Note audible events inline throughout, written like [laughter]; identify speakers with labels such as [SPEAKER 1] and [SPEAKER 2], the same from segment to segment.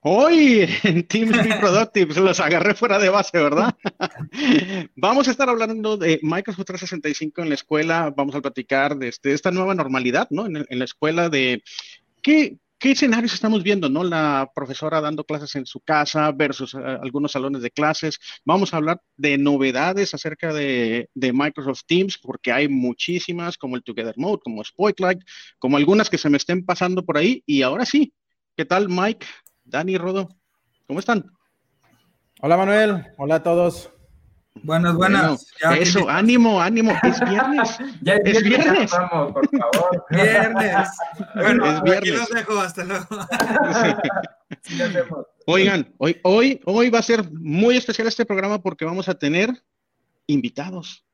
[SPEAKER 1] Hoy en Teams [laughs] Be Productive los agarré fuera de base, ¿verdad? [laughs] vamos a estar hablando de Microsoft 365 en la escuela, vamos a platicar de, este, esta nueva normalidad, ¿no? En, la escuela de qué, qué, escenarios estamos viendo, ¿no? La profesora dando clases en su casa versus eh, algunos salones de clases. Vamos a hablar de novedades acerca de, de, Microsoft Teams, porque hay muchísimas, como el Together Mode, como Spotlight, como algunas que se me estén pasando por ahí. Y ahora sí, ¿qué tal, Mike? Dani, Rodo, ¿cómo están?
[SPEAKER 2] Hola Manuel, hola a todos.
[SPEAKER 3] Buenas, buenas.
[SPEAKER 1] eso, ánimo, ánimo, es viernes. [laughs]
[SPEAKER 3] ya es, viernes. Vamos, por favor. [laughs]
[SPEAKER 2] Viernes.
[SPEAKER 3] Bueno, es viernes. aquí los dejo, hasta luego. [laughs]
[SPEAKER 1] Oigan, hoy, hoy, hoy va a ser muy especial este programa porque vamos a tener invitados.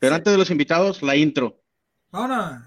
[SPEAKER 1] Pero antes de los invitados, la intro.
[SPEAKER 3] Ahora.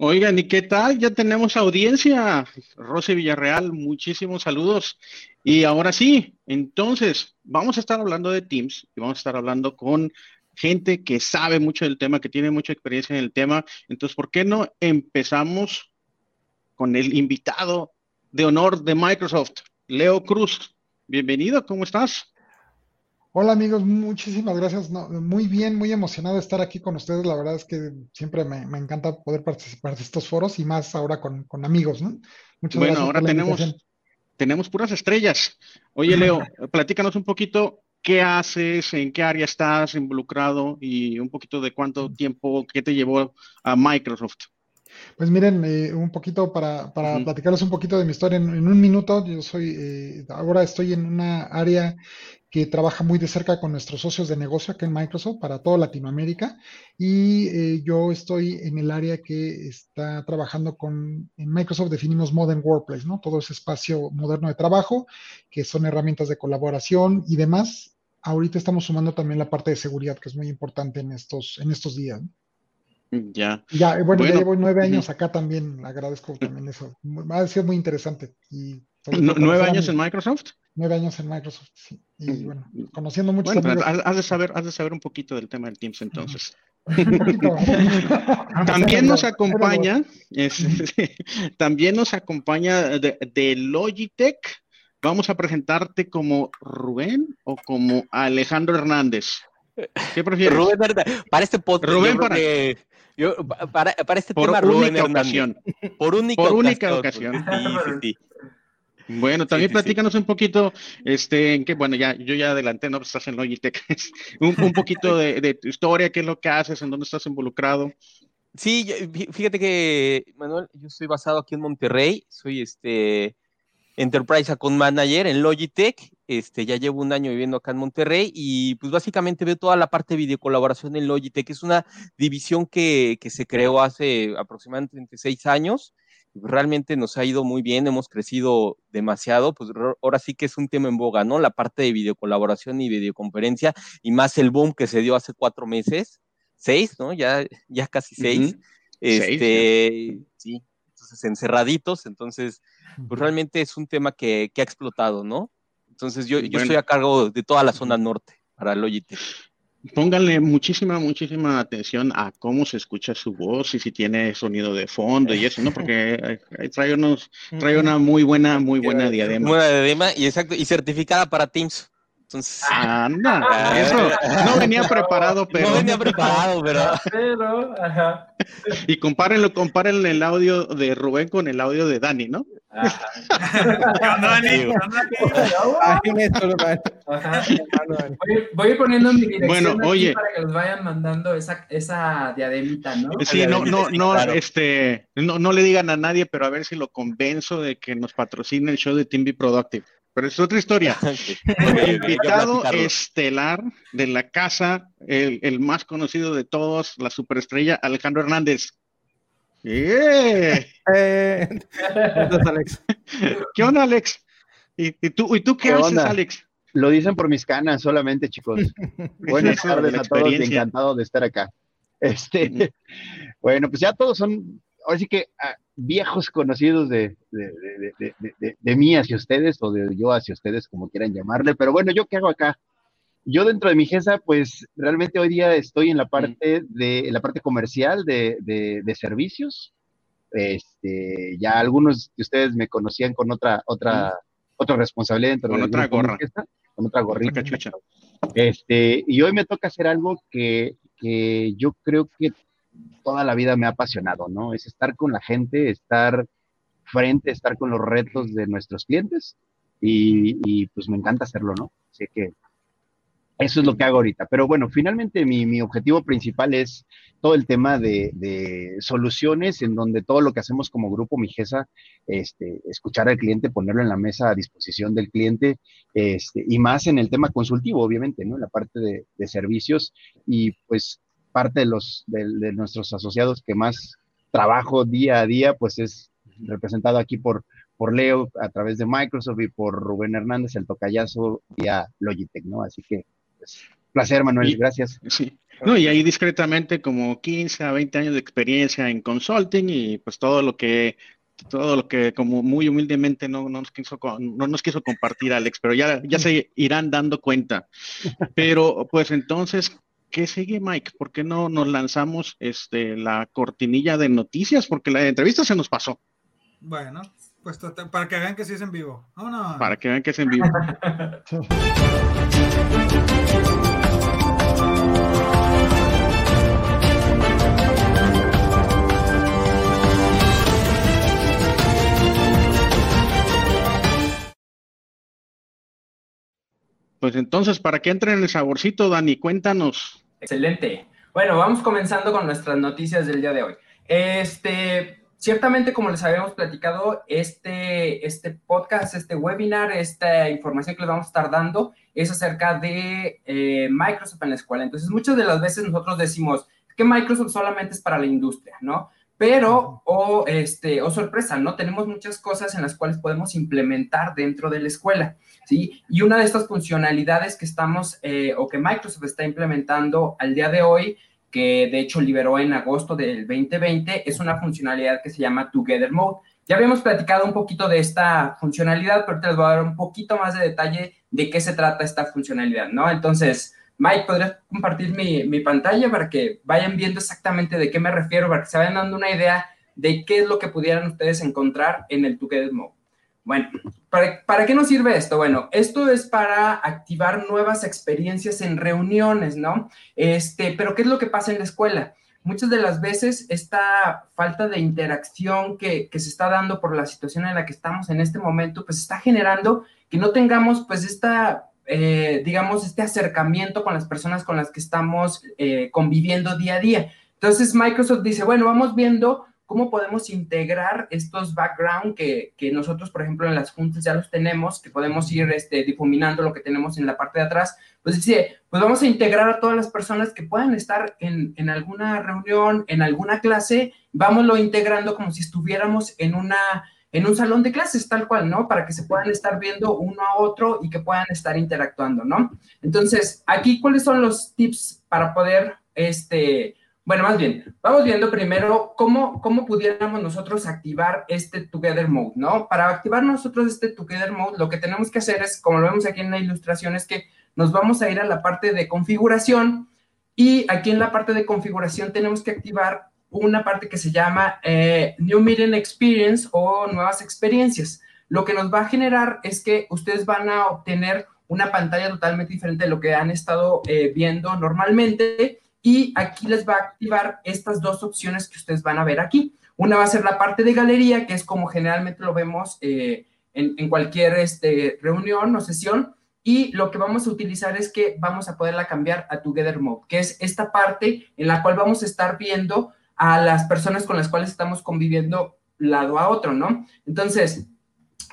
[SPEAKER 1] Oigan, ¿y qué tal? Ya tenemos audiencia. Rosy Villarreal, muchísimos saludos. Y ahora sí, entonces, vamos a estar hablando de Teams y vamos a estar hablando con gente que sabe mucho del tema, que tiene mucha experiencia en el tema. Entonces, ¿por qué no empezamos con el invitado de honor de Microsoft, Leo Cruz? Bienvenido, ¿cómo estás?
[SPEAKER 4] Hola amigos, muchísimas gracias. muy bien, muy emocionado de estar aquí con ustedes. La verdad es que siempre me, encanta poder participar de estos foros y más ahora con, amigos, ¿no?
[SPEAKER 1] Muchas bueno, ahora tenemos, tenemos puras estrellas. Oye, Leo, [laughs] platícanos un poquito qué haces, en qué área estás involucrado y un poquito de cuánto tiempo, qué te llevó a Microsoft.
[SPEAKER 4] Pues miren, eh, un poquito para, para platicarles un poquito de mi historia en, un minuto. Yo soy, eh, ahora estoy en una área que trabaja muy de cerca con nuestros socios de negocio aquí en Microsoft para toda Latinoamérica y eh, yo estoy en el área que está trabajando con, en Microsoft definimos Modern Workplace, ¿no? Todo ese espacio moderno de trabajo, que son herramientas de colaboración y demás. Ahorita estamos sumando también la parte de seguridad, que es muy importante en estos, en estos días.
[SPEAKER 1] Ya.
[SPEAKER 4] Ya, bueno, ya llevo nueve años acá también, agradezco también eso. Va a ser muy interesante. Y
[SPEAKER 1] ¿Nueve años en Microsoft?
[SPEAKER 4] Nueve años en Microsoft, sí. Y bueno, conociendo muchos
[SPEAKER 1] bueno, has, de saber, has de saber un poquito del tema del Teams entonces. [laughs] [laughs] [laughs] también nos acompaña, también nos acompaña de, Logitech. Vamos a presentarte como Rubén o como Alejandro Hernández. ¿Qué prefieres?
[SPEAKER 5] Rubén para este podcast. Rubén para, yo, para, para, este
[SPEAKER 1] por
[SPEAKER 5] tema,
[SPEAKER 1] Rubén Ocasión.
[SPEAKER 5] Por única,
[SPEAKER 1] por única ocasión.
[SPEAKER 5] ocasión. Sí, sí, sí.
[SPEAKER 1] Bueno, también platícanos un poquito, este, en qué, bueno, ya, yo ya adelanté, ¿no? Pues estás en Logitech, [laughs] un, un poquito de, tu historia, qué es lo que haces, en dónde estás involucrado.
[SPEAKER 5] Sí, fíjate que, Manuel, yo estoy basado aquí en Monterrey, soy este Enterprise Account Manager en Logitech, este, ya llevo un año viviendo acá en Monterrey y pues básicamente veo toda la parte de videocolaboración en Logitech, es una división que, que se creó hace aproximadamente seis años, realmente nos ha ido muy bien, hemos crecido demasiado, pues ahora sí que es un tema en boga, ¿no? La parte de videocolaboración y videoconferencia y más el boom que se dio hace cuatro meses, seis, ¿no? Ya, ya casi seis. Este, sí, entonces encerraditos, entonces, pues realmente es un tema que, ha explotado, ¿no? Entonces yo, yo estoy a cargo de toda la zona norte para Logitech.
[SPEAKER 1] Pónganle muchísima, muchísima atención a cómo se escucha su voz y si tiene sonido de fondo y eso, ¿no? Porque trae, unos, trae una muy buena, muy buena diadema.
[SPEAKER 5] Buena diadema y exacto, y certificada para Teams. Entonces,
[SPEAKER 1] anda, ah, eso no venía preparado, pero.
[SPEAKER 5] No venía preparado, pero.
[SPEAKER 3] pero ajá.
[SPEAKER 1] Y compárenlo, compárenle el audio de Rubén con el audio de Dani, ¿no?
[SPEAKER 3] Voy, poniendo mi dirección
[SPEAKER 1] bueno,
[SPEAKER 3] aquí
[SPEAKER 1] oye.
[SPEAKER 3] para que los vayan mandando esa, esa diademita, ¿no?
[SPEAKER 1] Sí, no, no, no, este, no, no le digan a nadie, pero a ver si lo convenzo de que nos patrocine el show de Team Be Productive. Pero es otra historia. [laughs] el invitado estelar de la casa, el, el más conocido de todos, la superestrella Alejandro Hernández. ¡Eh! [laughs]
[SPEAKER 2] Eh, Alex. [laughs]
[SPEAKER 1] ¿Qué onda, Alex? ¿Y, y tú, ¿y tú qué,
[SPEAKER 6] ¿Qué
[SPEAKER 1] haces,
[SPEAKER 6] onda?
[SPEAKER 1] Alex?
[SPEAKER 6] Lo dicen por mis canas solamente, chicos. Buenas tardes a todos encantado de estar acá. Este, bueno, pues ya todos son, ahora sí que ah, viejos conocidos de, de, de- de- de- de- de mí hacia ustedes o de yo hacia ustedes, como quieran llamarle. Pero bueno, ¿yo qué hago acá? Yo dentro de mi GESA, pues realmente hoy día estoy en la parte de, en la parte comercial de, de- de servicios. Este, ya algunos de ustedes me conocían con otra, otra, otra responsabilidad dentro
[SPEAKER 1] Con
[SPEAKER 6] del
[SPEAKER 1] otra gorra.
[SPEAKER 6] GESA, con otra gorrita.
[SPEAKER 1] cachucha.
[SPEAKER 6] Este, y hoy me toca hacer algo que, que yo creo que toda la vida me ha apasionado, ¿no? Es estar con la gente, estar frente, estar con los retos de nuestros clientes y, pues me encanta hacerlo, ¿no? Así que eso es lo que hago ahorita. Pero bueno, finalmente mi, objetivo principal es todo el tema de, soluciones en donde todo lo que hacemos como grupo Mijesa, este, escuchar al cliente, ponerlo en la mesa a disposición del cliente, este, y más en el tema consultivo, obviamente, ¿no? En la parte de servicios y pues parte de los de, de nuestros asociados que más trabajo día a día, pues es representado aquí por, por Leo a través de Microsoft y por Rubén Hernández, el tocayazo vía Logitech, ¿no? Así que, pues, placer, Manuel,
[SPEAKER 1] Y-
[SPEAKER 6] gracias.
[SPEAKER 1] Sí. No, y ahí discretamente como 15 a 20 años de experiencia en consulting y pues todo lo que todo lo que como muy humildemente no, no nos quiso no nos quiso compartir Alex, pero ya, ya se irán dando cuenta. [laughs] Pero pues entonces, ¿qué sigue Mike? ¿Por qué no nos lanzamos este la cortinilla de noticias? Porque la entrevista se nos pasó,
[SPEAKER 7] Bueno, pues para que vean que sí es en vivo.
[SPEAKER 1] Para que vean que es en vivo. [laughs] Pues entonces, para que entre en el saborcito, Dani, cuéntanos.
[SPEAKER 3] Excelente. Bueno, vamos comenzando con nuestras noticias del día de hoy. Este, ciertamente, como les habíamos platicado, este, este podcast, este webinar, esta información que les vamos a estar dando es acerca de eh, Microsoft en la escuela. Entonces, muchas de las veces nosotros decimos que Microsoft solamente es para la industria, ¿no? Pero, o, este, o sorpresa, ¿no? Tenemos muchas cosas en las cuales podemos implementar dentro de la escuela, ¿sí? Y una de estas funcionalidades que estamos, eh, o que Microsoft está implementando al día de hoy, que de hecho liberó en agosto del 2020, es una funcionalidad que se llama Together Mode. Ya habíamos platicado un poquito de esta funcionalidad, pero ahorita les voy a dar un poquito más de detalle de qué se trata esta funcionalidad, ¿no? Entonces, Mike, ¿podrías compartir mi, mi pantalla para que vayan viendo exactamente de qué me refiero, para que se vayan dando una idea de qué es lo que pudieran ustedes encontrar en el Together Mode? Bueno, ¿para, ¿para qué nos sirve esto? Bueno, esto es para activar nuevas experiencias en reuniones, ¿no? Este, pero ¿qué es lo que pasa en la escuela? Muchas de las veces esta falta de interacción que, que se está dando por la situación en la que estamos en este momento, pues está generando que no tengamos pues esta, eh, digamos, este acercamiento con las personas con las que estamos eh, conviviendo día a día. Entonces Microsoft dice, bueno, vamos viendo cómo podemos integrar estos background que, que, nosotros, por ejemplo, en las juntas ya los tenemos, que podemos ir este, difuminando lo que tenemos en la parte de atrás. Pues dice, pues vamos a integrar a todas las personas que puedan estar en, en alguna reunión, en alguna clase, vámonos integrando como si estuviéramos en una en un salón de clases, tal cual, ¿no? Para que se puedan estar viendo uno a otro y que puedan estar interactuando, ¿no? Entonces, aquí, ¿cuáles son los tips para poder, este, bueno, más bien, vamos viendo primero cómo, cómo pudiéramos nosotros activar este Together Mode, ¿no? Para activar nosotros este Together Mode, lo que tenemos que hacer es, como lo vemos aquí en la ilustración, es que nos vamos a ir a la parte de configuración y aquí en la parte de configuración tenemos que activar una parte que se llama eh, New Meeting Experience o nuevas experiencias. Lo que nos va a generar es que ustedes van a obtener una pantalla totalmente diferente de lo que han estado eh, viendo normalmente y aquí les va a activar estas dos opciones que ustedes van a ver aquí. Una va a ser la parte de galería, que es como generalmente lo vemos eh, en, cualquier este, reunión o sesión, y lo que vamos a utilizar es que vamos a poderla cambiar a Together Mode, que es esta parte en la cual vamos a estar viendo a las personas con las cuales estamos conviviendo lado a otro, ¿no? Entonces,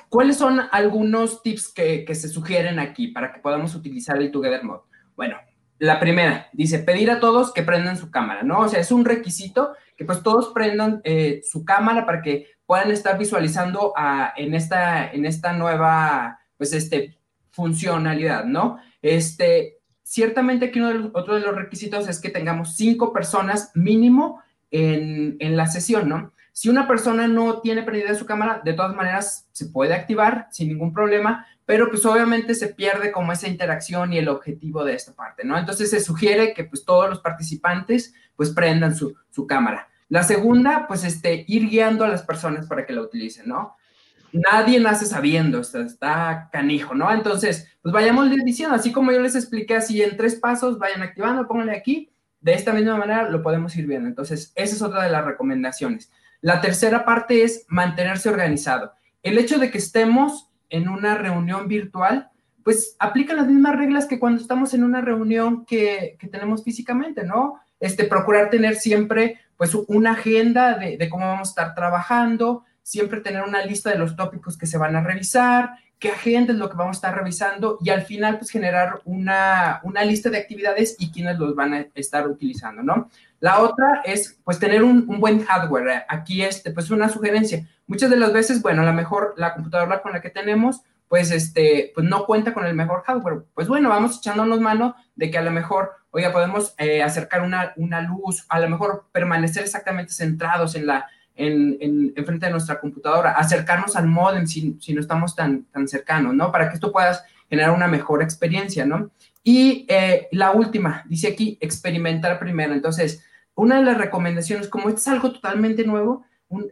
[SPEAKER 3] ¿cuáles son algunos tips que, que se sugieren aquí para que podamos utilizar el Together Mode? Bueno, la primera, dice pedir a todos que prendan su cámara, ¿no? O sea, es un requisito que pues todos prendan eh, su cámara para que puedan estar visualizando en, esta, en esta nueva, pues, este, funcionalidad, ¿no? Este, ciertamente aquí uno otro de los requisitos es que tengamos cinco personas mínimo en, la sesión, ¿no? Si una persona no tiene prendida su cámara, de todas maneras se puede activar sin ningún problema, pero pues obviamente se pierde como esa interacción y el objetivo de esta parte, ¿no? Entonces se sugiere que pues todos los participantes pues prendan su, cámara. La segunda, pues este, ir guiando a las personas para que la utilicen, ¿no? Nadie nace sabiendo, está canijo, ¿no? Entonces, pues vayamos diciendo, así como yo les expliqué, así en tres pasos, vayan activando, pónganle aquí, de esta misma manera lo podemos ir viendo. Entonces, esa es otra de las recomendaciones. La tercera parte es mantenerse organizado. El hecho de que estemos en una reunión virtual, pues aplica las mismas reglas que cuando estamos en una reunión que, tenemos físicamente, ¿no? Este, procurar tener siempre, pues, una agenda de, cómo vamos a estar trabajando, siempre tener una lista de los tópicos que se van a revisar, qué agenda es lo que vamos a estar revisando y al final, pues, generar una, una lista de actividades y quiénes los van a estar utilizando, ¿no? La otra es, pues, tener un, un buen hardware. Aquí, este, pues, una sugerencia Muchas de las veces, bueno, a lo mejor la computadora con la que tenemos, pues, este, pues no cuenta con el mejor hardware. Pues bueno, vamos echándonos mano de que a lo mejor, oiga, podemos eh, acercar una, una, luz, a lo mejor permanecer exactamente centrados en la, en, en, frente de nuestra computadora, acercarnos al modem si, si, no estamos tan, tan cercanos, ¿no? Para que esto puedas generar una mejor experiencia, ¿no? Y eh, la última, dice aquí, experimentar primero. Entonces, una de las recomendaciones, como esto es algo totalmente nuevo,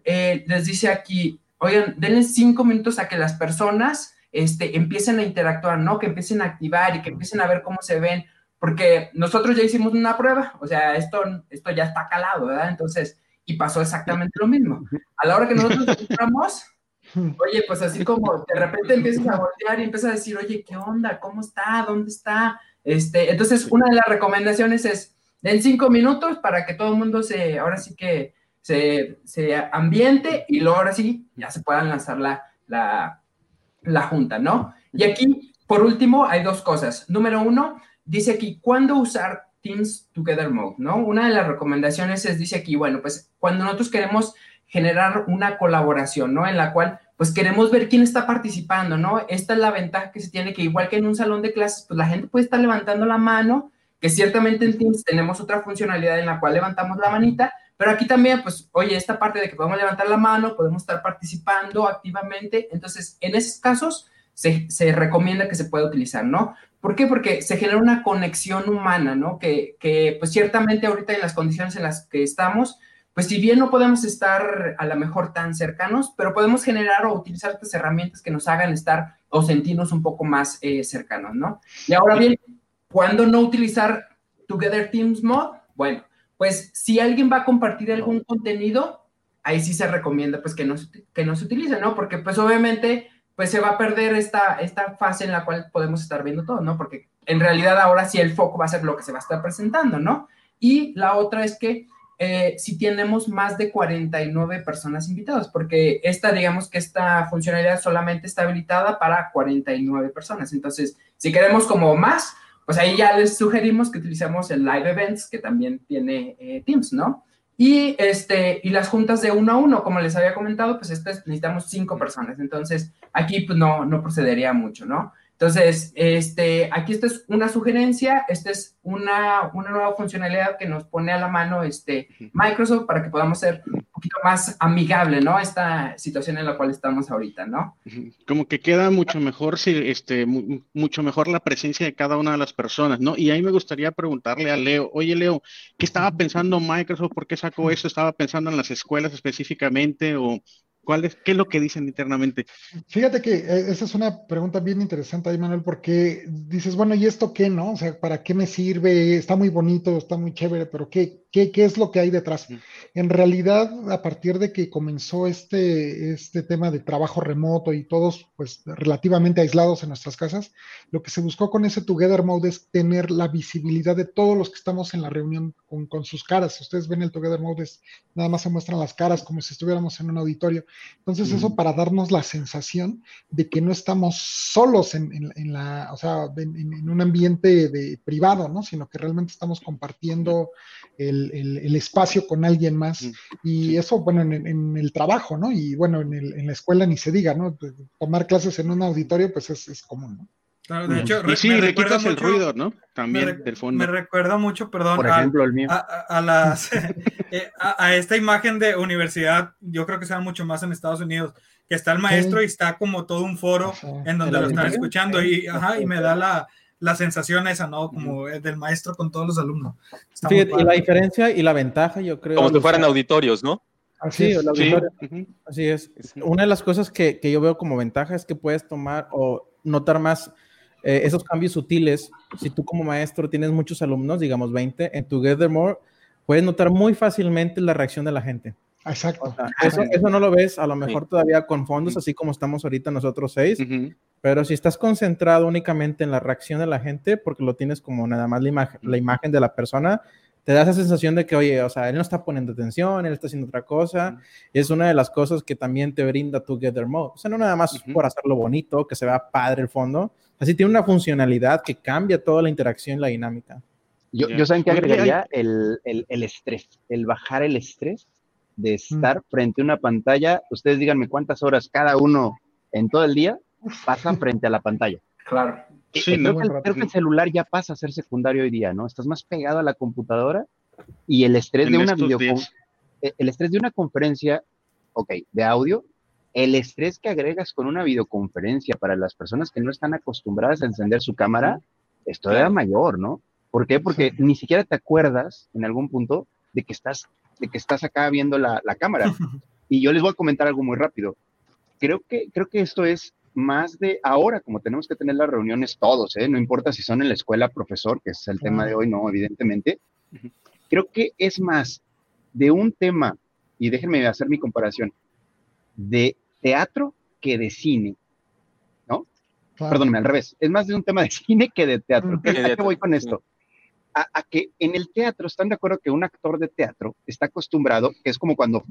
[SPEAKER 3] eh, les dice aquí, oigan, denle cinco minutos a que las personas este, empiecen a interactuar, ¿no? Que empiecen a activar y que empiecen a ver cómo se ven, porque nosotros ya hicimos una prueba, o sea, esto, esto ya está calado, ¿verdad? Entonces, y pasó exactamente lo mismo. A la hora que nosotros [laughs] entramos, oye, pues así como de repente empiezas a voltear y empiezas a decir, oye, ¿qué onda? ¿Cómo está? ¿Dónde está? Este, entonces, una de las recomendaciones es, den cinco minutos para que todo el mundo se, ahora sí que se, ambiente y luego ahora sí ya se puedan lanzar la, la, junta, ¿no? Y aquí, por último, hay dos cosas. Número uno, dice aquí, ¿cuándo usar Teams Together Mode, ¿no? Una de las recomendaciones es, dice aquí, bueno, pues cuando nosotros queremos generar una colaboración, ¿no? En la cual, pues queremos ver quién está participando, ¿no? Esta es la ventaja que se tiene, que igual que en un salón de clases, pues la gente puede estar levantando la mano, que ciertamente en Teams tenemos otra funcionalidad en la cual levantamos la manita, pero aquí también, pues, oye, esta parte de que podemos levantar la mano, podemos estar participando activamente, entonces, en esos casos, se, se recomienda que se pueda utilizar, ¿no? ¿Por qué? Porque se genera una conexión humana, ¿no? Que, que, pues, ciertamente ahorita en las condiciones en las que estamos, pues, si bien no podemos estar a lo mejor tan cercanos, pero podemos generar o utilizar estas herramientas que nos hagan estar o sentirnos un poco más eh, cercanos, ¿no? Y ahora bien, ¿cuándo no utilizar Together Teams Mode? Bueno, pues si alguien va a compartir algún contenido, ahí sí se recomienda pues que no, que no se utilice, ¿no? Porque pues obviamente pues se va a perder esta, esta fase en la cual podemos estar viendo todo, ¿no? Porque en realidad ahora sí el foco va a ser lo que se va a estar presentando, ¿no? Y la otra es que eh, si tenemos más de 49 personas invitadas, porque esta, digamos que esta funcionalidad solamente está habilitada para 49 personas. Entonces, si queremos como más, pues ahí ya les sugerimos que utilicemos el Live Events, que también tiene eh, Teams, ¿no? Y, este, y las juntas de uno a uno, como les había comentado, pues este, necesitamos cinco personas. Entonces, aquí pues no, no procedería mucho, ¿no? Entonces, este, aquí esta es una sugerencia, esta es una, una nueva funcionalidad que nos pone a la mano este, Microsoft para que podamos ser un poquito más amigable, ¿no? Esta situación en la cual estamos ahorita, ¿no?
[SPEAKER 1] Como que queda mucho mejor, si, este, mucho mejor la presencia de cada una de las personas, ¿no? Y ahí me gustaría preguntarle a Leo, oye Leo, ¿qué estaba pensando Microsoft? ¿Por qué sacó eso? ¿Estaba pensando en las escuelas específicamente o ¿Cuál es, ¿Qué es lo que dicen internamente?
[SPEAKER 4] Fíjate que eh, esa es una pregunta bien interesante ahí, Manuel, porque dices, bueno, ¿y esto qué, no? O sea, ¿para qué me sirve? Está muy bonito, está muy chévere, pero ¿qué, ¿Qué, es lo que hay detrás? En realidad, a partir de que comenzó este, este tema de trabajo remoto y todos pues relativamente aislados en nuestras casas, lo que se buscó con ese Together Mode es tener la visibilidad de todos los que estamos en la reunión con, sus caras. Ustedes ven el Together Mode, nada más se muestran las caras como si estuviéramos en un auditorio. Entonces, eso para darnos la sensación de que no estamos solos en, la, o sea, en, un ambiente de, privado, ¿no? Sino que realmente estamos compartiendo el, espacio con alguien más. Y eso, bueno, en, el trabajo, ¿no? Y bueno, en, la escuela ni se diga, ¿no? Tomar clases en un auditorio, pues es, común, ¿no?
[SPEAKER 1] Claro, de hecho, y sí, le quitas el ruido, ¿no? También del fondo.
[SPEAKER 7] Me recuerda mucho, perdón,
[SPEAKER 6] Por ejemplo, el mío.
[SPEAKER 7] A, las, [laughs] eh, a, esta imagen de universidad, yo creo que se da mucho más en Estados Unidos, que está el maestro y está como todo un foro en donde lo están escuchando y, ajá, y me da la, la sensación esa, ¿no? Como del maestro con todos los alumnos.
[SPEAKER 2] y la diferencia y la ventaja, yo creo.
[SPEAKER 5] Como si fueran auditorios, ¿no?
[SPEAKER 2] Así, es. Así es. Una de las cosas que, que, yo veo como ventaja es que puedes tomar o notar más eh, esos cambios sutiles. Si tú como maestro tienes muchos alumnos, digamos 20, en Together More, puedes notar muy fácilmente la reacción de la gente.
[SPEAKER 4] Exacto.
[SPEAKER 2] eso, eso, no lo ves a lo mejor todavía con fondos, así como estamos ahorita nosotros seis, pero si estás concentrado únicamente en la reacción de la gente, porque lo tienes como nada más la, imagen, la imagen de la persona, te da esa sensación de que, oye, o sea, él no está poniendo atención, él está haciendo otra cosa. Es una de las cosas que también te brinda Together Mode. O sea, no nada más por hacerlo bonito, que se vea padre el fondo, así tiene una funcionalidad que cambia toda la interacción y la dinámica.
[SPEAKER 6] Yo, yo saben que agregaría el, el, el estrés, el bajar el estrés de mm. estar frente a una pantalla, ustedes díganme cuántas horas cada uno en todo el día pasan frente a la pantalla. [laughs]
[SPEAKER 3] Claro.
[SPEAKER 6] Sí, creo, que el, celular ya pasa a ser secundario hoy día, ¿no? Estás más pegado a la computadora y el estrés de una e, el estrés de una conferencia, ok, de audio, el estrés que agregas con una videoconferencia para las personas que no están acostumbradas a encender su cámara, esto era mayor, ¿no? ¿Por qué? Porque ni siquiera te acuerdas en algún punto de que estás de que estás acá viendo la, cámara. [laughs] Y yo les voy a comentar algo muy rápido. Creo que, creo que esto es más de ahora, como tenemos que tener las reuniones todos, ¿eh? no importa si son en la escuela profesor, que es el tema de hoy, no, evidentemente. Creo que es más de un tema, y déjenme hacer mi comparación, de teatro que de cine, ¿no? Perdóname, al revés. Es más de un tema de cine que de teatro. ¿Qué, voy con esto? A, que en el teatro, ¿están de acuerdo que un actor de teatro está acostumbrado, que es como cuando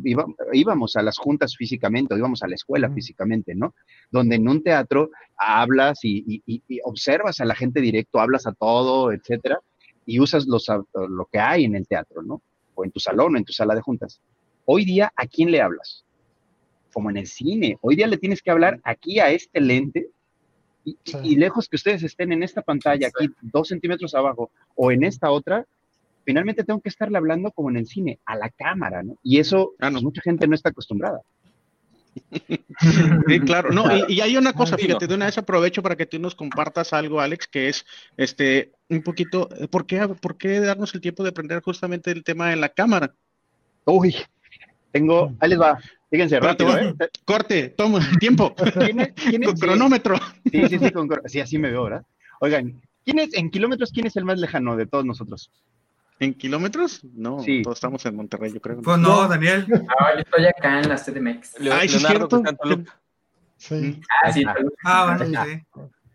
[SPEAKER 6] íbamos a las juntas físicamente o íbamos a la escuela físicamente, ¿no? Donde en un teatro hablas y, observas a la gente directo, hablas a todo, etcétera, y usas los, lo que hay en el teatro, ¿no? O en tu salón o en tu sala de juntas. Hoy día, ¿a quién le hablas? Como en el cine. Hoy día le tienes que hablar aquí a este lente y, lejos que ustedes estén en esta pantalla, aquí dos centímetros abajo, o en esta otra, finalmente tengo que estarle hablando como en el cine, a la cámara, ¿no? Y eso ah, mucha gente no está acostumbrada.
[SPEAKER 1] Sí, claro, no, y, hay una cosa, fíjate, de una vez aprovecho para que tú nos compartas algo, Alex, que es este un poquito, ¿por qué, por qué darnos el tiempo de aprender justamente el tema de la cámara?
[SPEAKER 6] Uy, tengo, ahí les va, Fíjense, rápido, ¿eh?
[SPEAKER 1] Corte, toma, [laughs] tiempo. con cronómetro.
[SPEAKER 6] Sí, sí, sí, con, sí, así me veo, ¿verdad? Oigan, ¿quién es, en kilómetros, quién es el más lejano de todos nosotros?
[SPEAKER 1] ¿En kilómetros? No, sí. todos estamos en Monterrey, yo creo.
[SPEAKER 7] Pues no, Daniel.
[SPEAKER 3] No, yo estoy acá en la CDMX.
[SPEAKER 1] Ay, sí, es cierto.
[SPEAKER 4] Sí.
[SPEAKER 3] Ah, sí.
[SPEAKER 7] Ah, bueno, sí.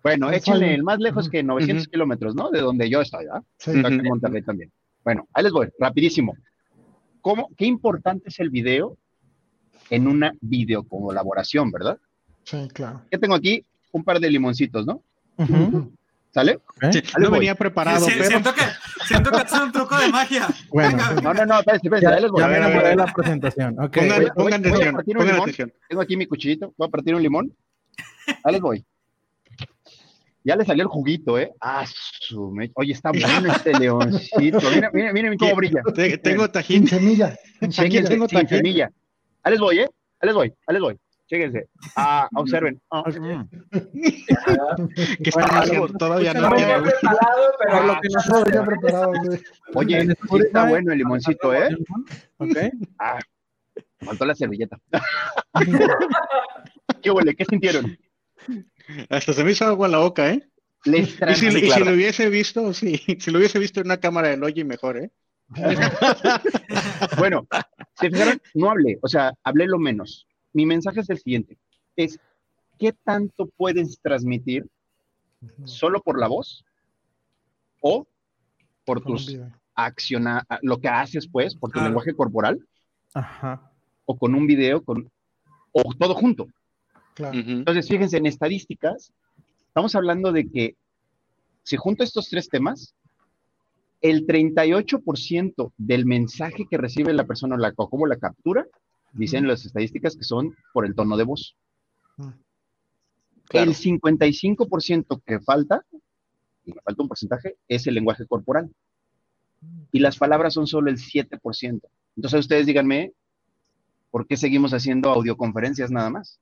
[SPEAKER 6] Bueno, échale el más lejos que 900 kilómetros, ¿no? De donde yo estoy, ¿verdad? Sí. en Monterrey también. Bueno, ahí les voy, rapidísimo. ¿Cómo, qué importante es el video en una videocolaboración, ¿verdad?
[SPEAKER 4] Sí, claro.
[SPEAKER 6] Yo tengo aquí un par de limoncitos, ¿no? ¿Sale?
[SPEAKER 1] no venía preparado,
[SPEAKER 7] pero... Siento que, siento que es un truco de magia.
[SPEAKER 6] Bueno, no, no, no, espérense, espérense, ya, les voy.
[SPEAKER 2] Ya me enamoré de la presentación. Okay.
[SPEAKER 1] Pongan, pongan atención, pongan
[SPEAKER 6] atención. Tengo aquí mi cuchillito, voy a partir un limón. Ahí les voy. Ya le salió el juguito, ¿eh? Ah, su Oye, está bueno este leoncito. Mira, mira, mira cómo [laughs] brilla.
[SPEAKER 1] Tengo tajín.
[SPEAKER 4] Sin semilla.
[SPEAKER 6] Tengo tajín. semilla. Ahí les voy, ¿eh? Ahí les voy, ahí les voy. Chéquense. Ah, [laughs] observen. Ah, mm. [laughs]
[SPEAKER 1] ¿Qué están haciendo? Todavía no. Preparado,
[SPEAKER 4] pero ah, lo que no había preparado.
[SPEAKER 6] Oye, está bueno el limoncito, ¿eh? Ok. [laughs] Ah, faltó la servilleta. ¿Qué huele? ¿Qué sintieron?
[SPEAKER 1] Hasta se me hizo agua en la boca, ¿eh? y, si, y si, lo hubiese visto, sí, si lo hubiese visto en una cámara de Logi, mejor, ¿eh? [laughs]
[SPEAKER 6] bueno, se fijaron, no hablé, o sea, hablé lo menos. Mi mensaje es el siguiente, es ¿qué tanto puedes transmitir solo por la voz o por tus acciones, lo que haces pues, por tu lenguaje corporal? O con un video, con, o todo junto. Entonces, fíjense, en estadísticas, estamos hablando de que si junto estos tres temas, el 38% del mensaje que recibe la persona la, o como la captura, dicen las estadísticas que son por el tono de voz. Ah. El 55% que falta, y me falta un porcentaje, es el lenguaje corporal. Y las palabras son solo el 7%. Entonces ustedes díganme, ¿por qué seguimos haciendo audioconferencias nada más?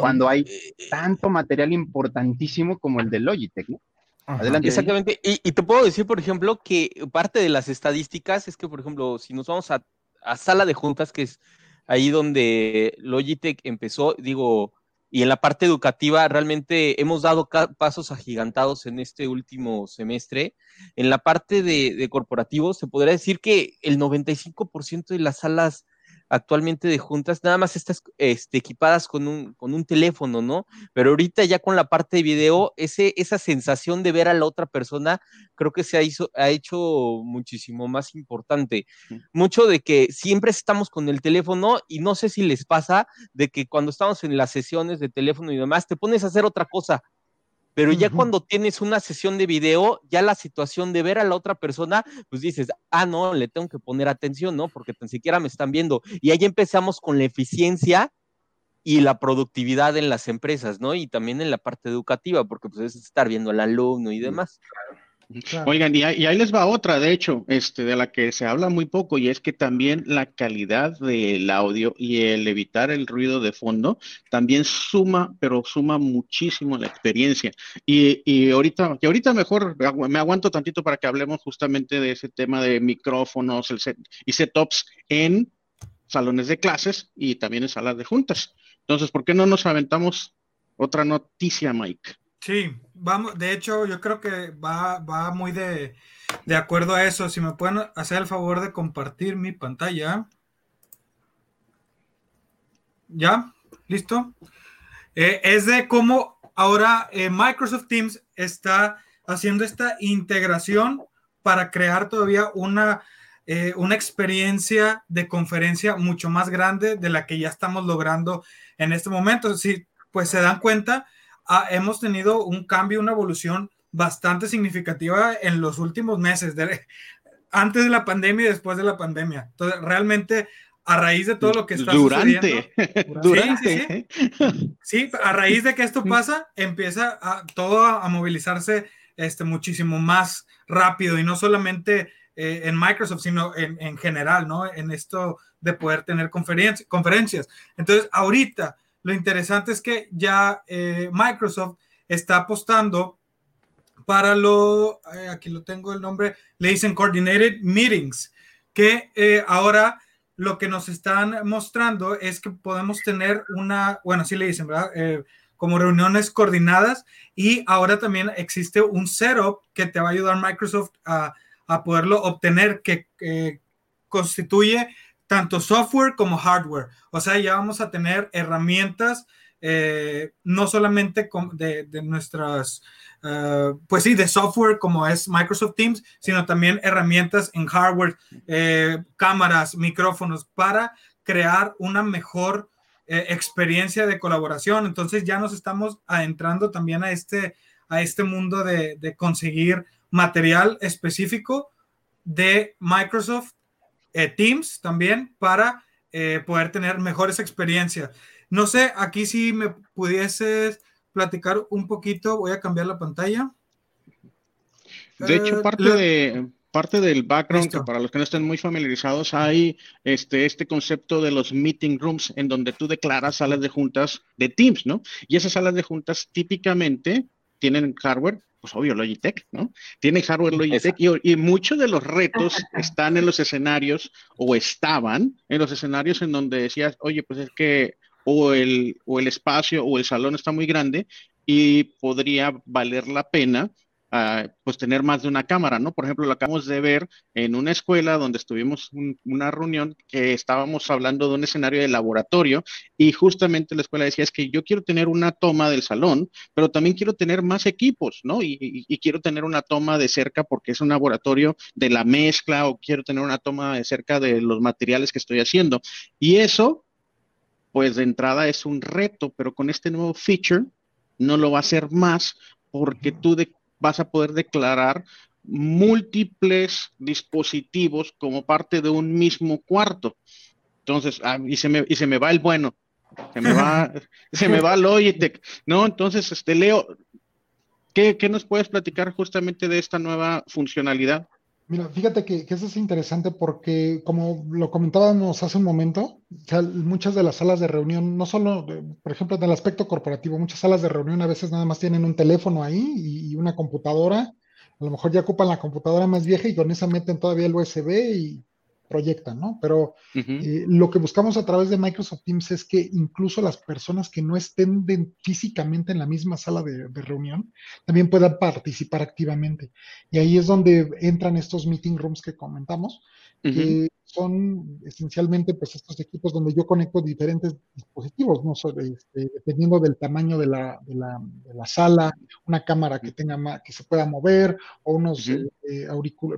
[SPEAKER 6] Cuando hay tanto material importantísimo como el de Logitech, ¿no?
[SPEAKER 5] Adelante. Exactamente. Y, te puedo decir, por ejemplo, que parte de las estadísticas es que, por ejemplo, si nos vamos a, a sala de juntas, que es ahí donde Logitech empezó, digo, y en la parte educativa realmente hemos dado pasos agigantados en este último semestre. En la parte de, de corporativos se podría decir que el 95% de las salas actualmente de juntas, nada más estás este, equipadas con un, con un teléfono, ¿no? Pero ahorita ya con la parte de video, ese, esa sensación de ver a la otra persona, creo que se ha, hizo, ha hecho muchísimo más importante. Mucho de que siempre estamos con el teléfono y no sé si les pasa de que cuando estamos en las sesiones de teléfono y demás, te pones a hacer otra cosa pero ya cuando tienes una sesión de video, ya la situación de ver a la otra persona, pues dices, ah, no, le tengo que poner atención, ¿no? Porque tan siquiera me están viendo. Y ahí empezamos con la eficiencia y la productividad en las empresas, ¿no? Y también en la parte educativa, porque pues es estar viendo al alumno y demás.
[SPEAKER 1] Oigan, y ahí, les va otra, de hecho, este, de la que se habla muy poco, y es que también la calidad del audio y el evitar el ruido de fondo también suma, pero suma muchísimo la experiencia. Y, y ahorita, y ahorita mejor me aguanto tantito para que hablemos justamente de ese tema de micrófonos y setups en salones de clases y también en salas de juntas. Entonces, ¿por qué no nos aventamos otra noticia, Mike?
[SPEAKER 8] Sí, vamos, de hecho, yo creo que va, va muy de, acuerdo a eso. Si me pueden hacer el favor de compartir mi pantalla. ¿Ya? ¿Listo? Eh, es de cómo ahora eh, Microsoft Teams está haciendo esta integración para crear todavía una, eh, una experiencia de conferencia mucho más grande de la que ya estamos logrando en este momento. Si pues se dan cuenta, hemos tenido un cambio, una evolución bastante significativa en los últimos meses, [laughs] antes de la pandemia y después de la pandemia. Entonces, realmente, a raíz de todo lo que está
[SPEAKER 1] durante,
[SPEAKER 8] sucediendo. [laughs] Durante. Sí, a raíz de que esto pasa, empieza a, todo a, movilizarse este, muchísimo más rápido y no solamente eh, en Microsoft, sino en, en, general, ¿no? En esto de poder tener conferencias. Entonces, ahorita lo interesante es que ya eh, Microsoft está apostando para lo, eh, aquí lo tengo el nombre, le dicen Coordinated Meetings, que eh, ahora lo que nos están mostrando es que podemos tener una, bueno, así le dicen, ¿verdad? como reuniones coordinadas y ahora también existe un setup que te va a ayudar Microsoft a, a poderlo obtener que constituye tanto software como hardware. O sea, ya vamos a tener herramientas, eh, no solamente de, nuestras, eh, pues sí, de software como es Microsoft Teams, sino también herramientas en hardware, eh, cámaras, micrófonos, para crear una mejor experiencia de colaboración. Entonces ya nos estamos adentrando también a este, a este mundo de, de conseguir material específico de Microsoft eh, Teams también para eh, poder tener mejores experiencias. No sé, aquí si me pudieses platicar un poquito, voy a cambiar la pantalla.
[SPEAKER 1] De hecho, eh, parte de parte del background, que para los que no estén muy familiarizados, hay este, este concepto de los meeting rooms, en donde tú declaras salas de juntas de Teams, ¿no? Y esas salas de juntas típicamente tienen hardware pues obvio, Logitech, ¿no? Tiene hardware Logitech y, muchos de los retos están en los escenarios o estaban en los escenarios en donde decías, oye, pues es que o el, o el espacio o el salón está muy grande y podría valer la pena pues tener más de una cámara, ¿no? Por ejemplo, lo acabamos de ver en una escuela donde estuvimos una reunión que estábamos hablando de un escenario de laboratorio y justamente la escuela decía es que yo quiero tener una toma del salón, pero también quiero tener más equipos, ¿no? Y, y quiero tener una toma de cerca porque es un laboratorio de la mezcla o quiero tener una toma de cerca de los materiales que estoy haciendo. Y eso, pues de entrada es un reto, pero con este nuevo feature no lo va a hacer más porque tú vas a poder declarar múltiples dispositivos como parte de un mismo cuarto. Entonces, ah, y, se me, y se me va el bueno, se me va, [laughs] se me va Logitech, ¿no? Entonces, este, Leo, ¿qué, ¿qué, nos puedes platicar justamente de esta nueva funcionalidad?
[SPEAKER 4] Mira, fíjate que, eso es interesante porque, como lo comentábamos hace un momento, muchas de las salas de reunión, no solo, por ejemplo, en el aspecto corporativo, muchas salas de reunión a veces nada más tienen un teléfono ahí y, una computadora. A lo mejor ya ocupan la computadora más vieja y con esa meten todavía el USB y proyectan, ¿no? Pero eh, lo que buscamos a través de Microsoft Teams es que incluso las personas que no estén físicamente en la misma sala de, reunión también puedan participar activamente. Y ahí es donde entran estos meeting rooms que comentamos, que son esencialmente pues estos equipos donde yo conecto diferentes dispositivos, ¿no? Este, dependiendo del tamaño de la, de, la, de la, sala, una cámara que tenga que se pueda mover, o unos uh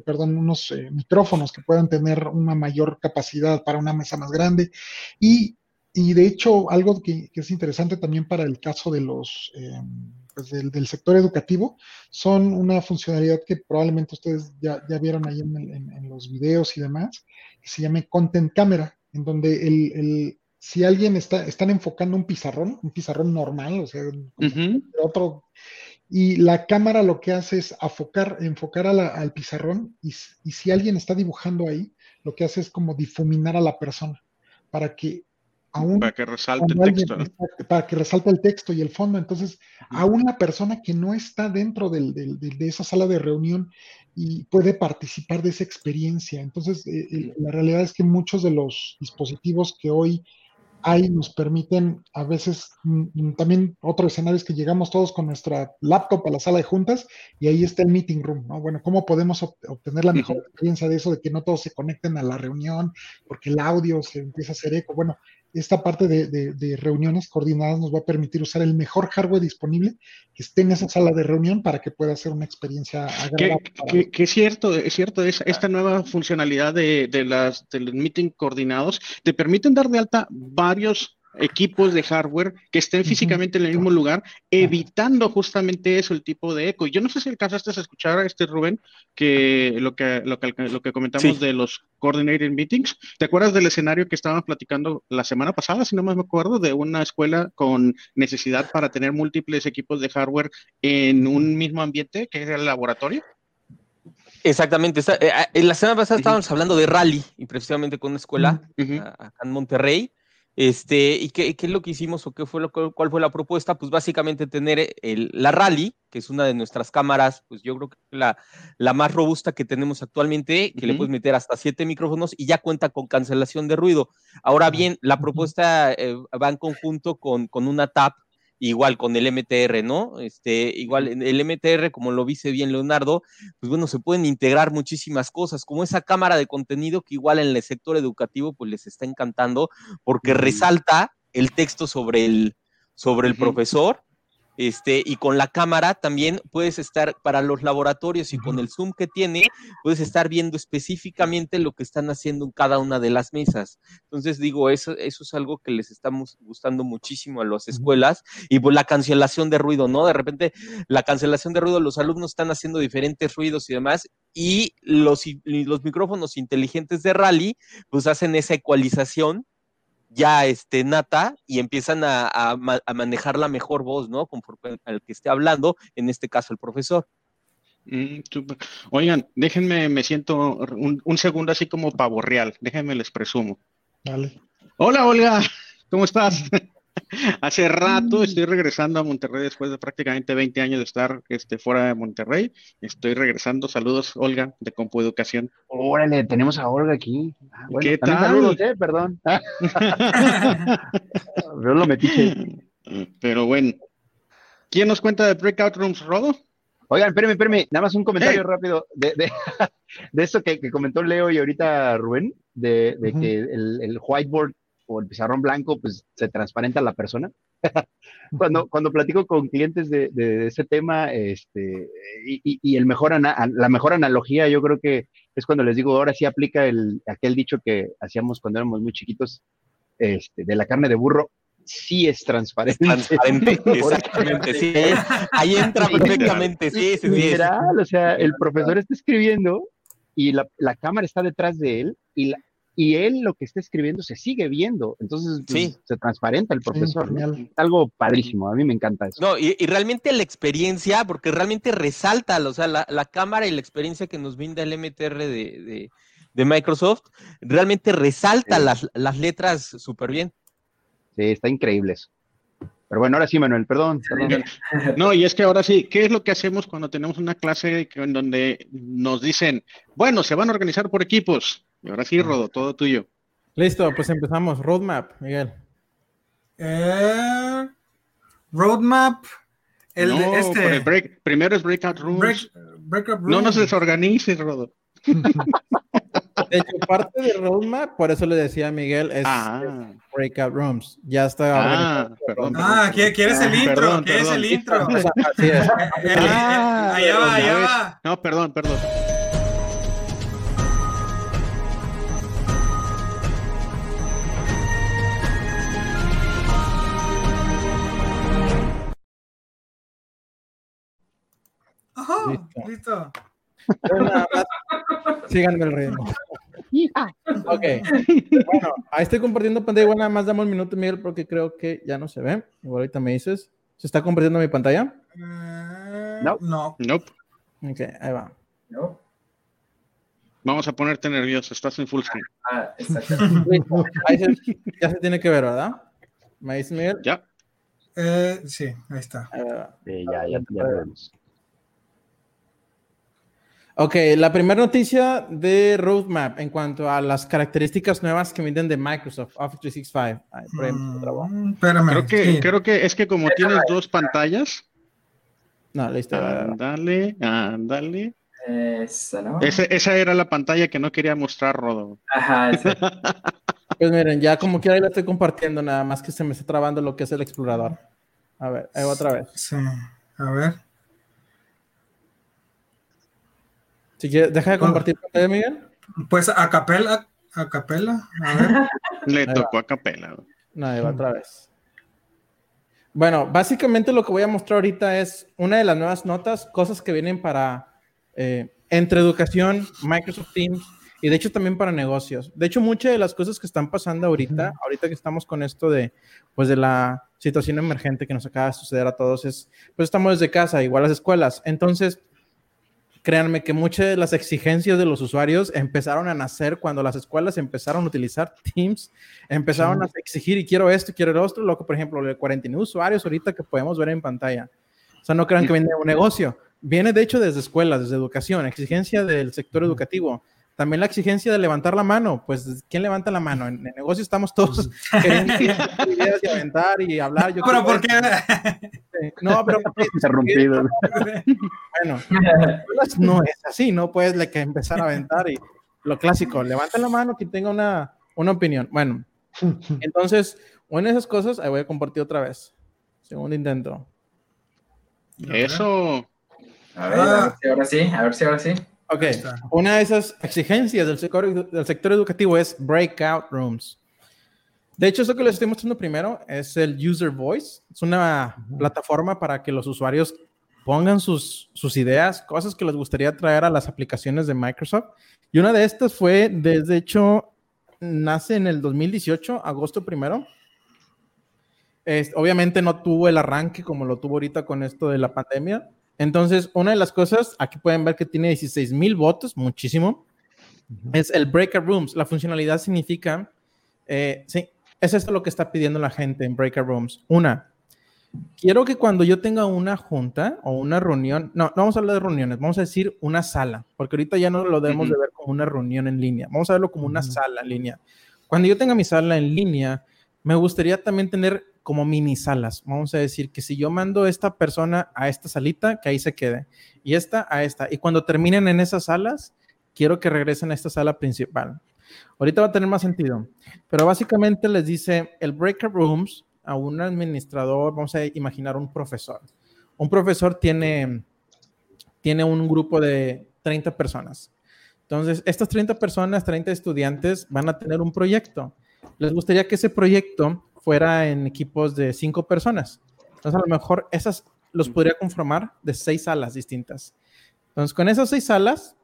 [SPEAKER 4] perdón, unos eh, micrófonos que puedan tener una mayor capacidad para una mesa más grande. Y, y de hecho, algo que, que, es interesante también para el caso de los em, pues, del, sector educativo son una funcionalidad que probablemente ustedes ya, ya vieron ahí en, en, los videos y demás, que se llama Content Camera, en donde el, el si alguien está, están enfocando un pizarrón, un pizarrón normal, o sea, otro, y la cámara lo que hace es enfocar, enfocar al pizarrón y, y, si alguien está dibujando ahí, lo que hace es como difuminar a la persona para que
[SPEAKER 1] para que resalte el texto.
[SPEAKER 4] Para que resalte el texto y el fondo. Entonces, a una persona que no está dentro de esa sala de reunión y puede participar de esa experiencia. Entonces, eh, la realidad es que muchos de los dispositivos que hoy hay nos permiten a veces mm, mm, también otro escenario es que llegamos todos con nuestra laptop a la sala de juntas y ahí está el meeting room, ¿no? Bueno, ¿cómo podemos obtener la mejor experiencia de eso, de que no todos se conecten a la reunión porque el audio se empieza a hacer eco? Bueno, esta parte de, reuniones coordinadas nos va a permitir usar el mejor hardware disponible que esté en esa sala de reunión para que pueda ser una experiencia
[SPEAKER 1] agradable. Que, es cierto, es cierto, esta nueva funcionalidad de, las, de los meeting coordinados te permiten dar de alta varios equipos de hardware que estén físicamente en el mismo lugar, evitando justamente eso, el tipo de eco. Yo no sé si alcanzaste a escuchar a este Rubén, que lo que, lo que, lo que comentamos de los coordinated meetings. ¿Te acuerdas del escenario que estábamos platicando la semana pasada, si no más me acuerdo, de una escuela con necesidad para tener múltiples equipos de hardware en un mismo ambiente, que es el laboratorio?
[SPEAKER 5] Exactamente. Eh, en la semana pasada estábamos hablando de rally, y precisamente con una escuela acá en Monterrey. Este, ¿y qué, es lo que hicimos o qué fue lo, cuál fue la propuesta? Pues básicamente tener el, la Rally, que es una de nuestras cámaras, pues yo creo que la, la más robusta que tenemos actualmente, que le puedes meter hasta siete micrófonos y ya cuenta con cancelación de ruido. Ahora bien, la propuesta eh, va en conjunto con, con una TAP igual con el MTR, ¿no? Este, igual el MTR, como lo dice bien Leonardo, pues bueno, se pueden integrar muchísimas cosas, como esa cámara de contenido que igual en el sector educativo pues les está encantando porque resalta el texto sobre el, sobre el profesor este, y con la cámara también puedes estar para los laboratorios y con el zoom que tiene, puedes estar viendo específicamente lo que están haciendo en cada una de las mesas. Entonces digo, eso, eso es algo que les estamos gustando muchísimo a las escuelas y pues la cancelación de ruido, ¿no? De repente la cancelación de ruido, los alumnos están haciendo diferentes ruidos y demás y los, los micrófonos inteligentes de rally pues hacen esa ecualización ya este, nata y empiezan a, manejar la mejor voz, ¿no? Conforme al que esté hablando, en este caso el profesor.
[SPEAKER 1] Mm, Oigan, déjenme, me siento un, segundo así como pavo real, déjenme les presumo.
[SPEAKER 4] Dale.
[SPEAKER 1] Hola, Olga, [laughs] ¿cómo estás? [laughs] Hace rato mm. estoy regresando a Monterrey después de prácticamente 20 años de estar este, fuera de Monterrey. Estoy regresando. Saludos, Olga, de Educación.
[SPEAKER 6] Órale, tenemos a Olga aquí.
[SPEAKER 1] Ah, ¿Qué tal? Saludos,
[SPEAKER 6] eh, perdón. [laughs] Yo lo metí.
[SPEAKER 1] Pero bueno. ¿Quién nos cuenta de Breakout Rooms, Rodo?
[SPEAKER 6] Oigan, espérenme, espérenme, nada más un comentario rápido de, de, [laughs] de eso que, que, comentó Leo y ahorita Rubén, de, de que el, el, whiteboard o el pizarrón blanco, pues se transparenta la persona. [laughs] cuando, cuando platico con clientes de, de ese tema, este, y, y, el mejor la mejor analogía, yo creo que es cuando les digo, ahora sí aplica el, aquel dicho que hacíamos cuando éramos muy chiquitos, este, de la carne de burro, sí es transparente.
[SPEAKER 5] Transparente, [laughs] exactamente, sí. [laughs] ahí entra perfectamente, sí, sí, sí.
[SPEAKER 6] o sea, el profesor está escribiendo y la, la, cámara está detrás de él y, la, y él lo que está escribiendo se sigue viendo. Entonces pues, sí. se transparenta el profesor. Sí, Algo padrísimo, a mí me encanta eso.
[SPEAKER 5] No, y, y, realmente la experiencia, porque realmente resalta, o sea, la, la, cámara y la experiencia que nos brinda el MTR de, de, de Microsoft, realmente resalta sí. las, las letras súper bien.
[SPEAKER 6] Sí, está increíble eso. Pero bueno, ahora sí, Manuel, perdón, perdón. [laughs]
[SPEAKER 1] No, y es que ahora sí, ¿qué es lo que hacemos cuando tenemos una clase en donde nos dicen, bueno, se van a organizar por equipos? Y ahora sí, Rodo, todo tuyo.
[SPEAKER 2] Listo, pues empezamos. Roadmap, Miguel.
[SPEAKER 8] Eh, roadmap. El
[SPEAKER 1] no,
[SPEAKER 8] de este.
[SPEAKER 1] El break, primero es Breakout Rooms.
[SPEAKER 8] Break, breakout rooms.
[SPEAKER 1] No nos desorganices, Rodo. [laughs]
[SPEAKER 2] De hecho, parte de roadmap, por eso le decía a Miguel, es,
[SPEAKER 1] ah.
[SPEAKER 2] es breakout rooms. Ya está.
[SPEAKER 1] Ah, perdón,
[SPEAKER 8] ah ¿quieres el intro?
[SPEAKER 1] Perdón,
[SPEAKER 8] ¿Quieres
[SPEAKER 1] perdón.
[SPEAKER 8] el intro? [laughs]
[SPEAKER 2] Así es. [laughs]
[SPEAKER 8] ah, allá va, allá va.
[SPEAKER 1] No, perdón, perdón.
[SPEAKER 8] Listo. listo. [laughs]
[SPEAKER 2] Síganme el ritmo. ok. Bueno, ahí estoy compartiendo pantalla. Igual nada más damos un minuto, Miguel, porque creo que ya no se ve. Igual ahorita me dices. ¿Se está compartiendo mi pantalla?
[SPEAKER 8] Uh,
[SPEAKER 6] no.
[SPEAKER 8] No.
[SPEAKER 1] Nope.
[SPEAKER 2] Ok, ahí va.
[SPEAKER 3] No.
[SPEAKER 1] Vamos a ponerte nervioso. Estás en full screen.
[SPEAKER 3] Ah. [laughs]
[SPEAKER 2] Ahí se, ya se tiene que ver, ¿verdad? ¿Me dice Miguel?
[SPEAKER 1] Ya.
[SPEAKER 8] Eh, sí, ahí está.
[SPEAKER 2] Ahí va.
[SPEAKER 6] Sí, ya, ya, ya lo vemos.
[SPEAKER 2] Ok, la primera noticia de Roadmap en cuanto a las características nuevas que vienen de Microsoft Office 365. Ay, por ejemplo,
[SPEAKER 8] Mm, espérame.
[SPEAKER 1] Creo que,
[SPEAKER 8] sí.
[SPEAKER 1] creo que es que como tienes dos pantallas.
[SPEAKER 2] No, listo.
[SPEAKER 1] Ándale, ándale.
[SPEAKER 3] Esa, ¿no?
[SPEAKER 1] Ese- esa era la pantalla que no quería mostrar, Rodo.
[SPEAKER 3] Ajá, esa. [laughs]
[SPEAKER 2] Pues miren, ya como quiera ahí la estoy compartiendo, nada más que se me está trabando lo que es el explorador. A ver, ahí va otra vez.
[SPEAKER 8] Sí. A ver.
[SPEAKER 2] Si quieres, deja de compartir pantalla, Miguel.
[SPEAKER 8] Pues a capela, a capela. A ver. [laughs]
[SPEAKER 1] Le tocó a capela.
[SPEAKER 2] No, va otra vez. Bueno, básicamente lo que voy a mostrar ahorita es una de las nuevas notas, cosas que vienen para eh, entre educación, Microsoft Teams y de hecho también para negocios. De hecho, muchas de las cosas que están pasando ahorita, ahorita que estamos con esto de, pues de la situación emergente que nos acaba de suceder a todos, es, pues estamos desde casa, igual las escuelas. Entonces, créanme que muchas de las exigencias de los usuarios empezaron a nacer cuando las escuelas empezaron a utilizar Teams, empezaron a exigir y quiero esto, quiero lo otro, lo que por ejemplo, el 49 usuarios ahorita que podemos ver en pantalla. O sea, no crean que viene de un negocio, viene de hecho desde escuelas, desde educación, exigencia del sector educativo. También la exigencia de levantar la mano, pues ¿quién levanta la mano? En el negocio estamos todos [laughs] queriendo ideas y aventar y hablar. Yo
[SPEAKER 8] Pero ¿por qué?
[SPEAKER 2] esto. No, pero [laughs]
[SPEAKER 6] Interrumpido. [laughs]
[SPEAKER 2] bueno, pues, no es así, no puedes le- que empezar a aventar y lo clásico, levanta la mano que tenga una, una opinión. Bueno, entonces, una de esas cosas, ahí voy a compartir otra vez. Segundo intento.
[SPEAKER 1] Eso.
[SPEAKER 3] A ver, a ver si ahora sí, a ver si ahora sí.
[SPEAKER 2] Ok, una de esas exigencias del sector, del sector educativo es breakout rooms. De hecho, eso que les estoy mostrando primero es el User Voice. Es una plataforma para que los usuarios pongan sus, sus ideas, cosas que les gustaría traer a las aplicaciones de Microsoft. Y una de estas fue, desde hecho, nace en el 2018, agosto primero. Es- obviamente no tuvo el arranque como lo tuvo ahorita con esto de la pandemia. Entonces, una de las cosas, aquí pueden ver que tiene 16 mil votos, muchísimo, es el Breakout Rooms. La funcionalidad significa, eh, sí, es esto lo que está pidiendo la gente en Breakout Rooms. Una, quiero que cuando yo tenga una junta o una reunión, no, no vamos a hablar de reuniones, vamos a decir una sala, porque ahorita ya no lo debemos de ver como una reunión en línea, vamos a verlo como una sala en línea. Cuando yo tenga mi sala en línea, me gustaría también tener como mini salas. Vamos a decir que si yo mando esta persona a esta salita, que ahí se quede, y esta a esta, y cuando terminen en esas salas, quiero que regresen a esta sala principal. Ahorita va a tener más sentido, pero básicamente les dice el breakout rooms a un administrador, vamos a imaginar un profesor. Un profesor tiene, tiene un grupo de 30 personas. Entonces, estas 30 personas, 30 estudiantes van a tener un proyecto. Les gustaría que ese proyecto fuera en equipos de 5 personas. Entonces, a lo mejor esas los podría conformar de 6 salas distintas. Entonces, con esas 6 salas,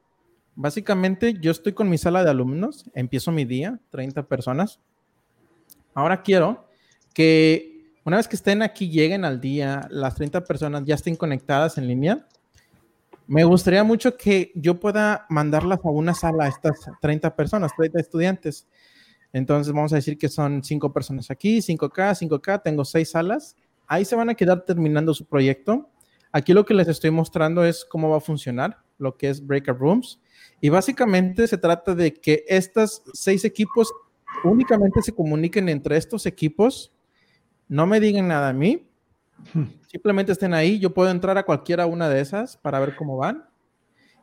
[SPEAKER 2] básicamente yo estoy con mi sala de alumnos, empiezo mi día, 30 personas. Ahora quiero que una vez que estén aquí, lleguen al día, las 30 personas ya estén conectadas en línea. Me gustaría mucho que yo pueda mandarlas a una sala a estas 30 personas, 30 estudiantes. Entonces vamos a decir que son 5 personas aquí, 5K, 5K, tengo 6 salas. Ahí se van a quedar terminando su proyecto. Aquí lo que les estoy mostrando es cómo va a funcionar lo que es Breakout Rooms. Y básicamente se trata de que estos seis equipos únicamente se comuniquen entre estos equipos no me digan nada a mí, simplemente estén ahí, yo puedo entrar a cualquiera una de esas para ver cómo van.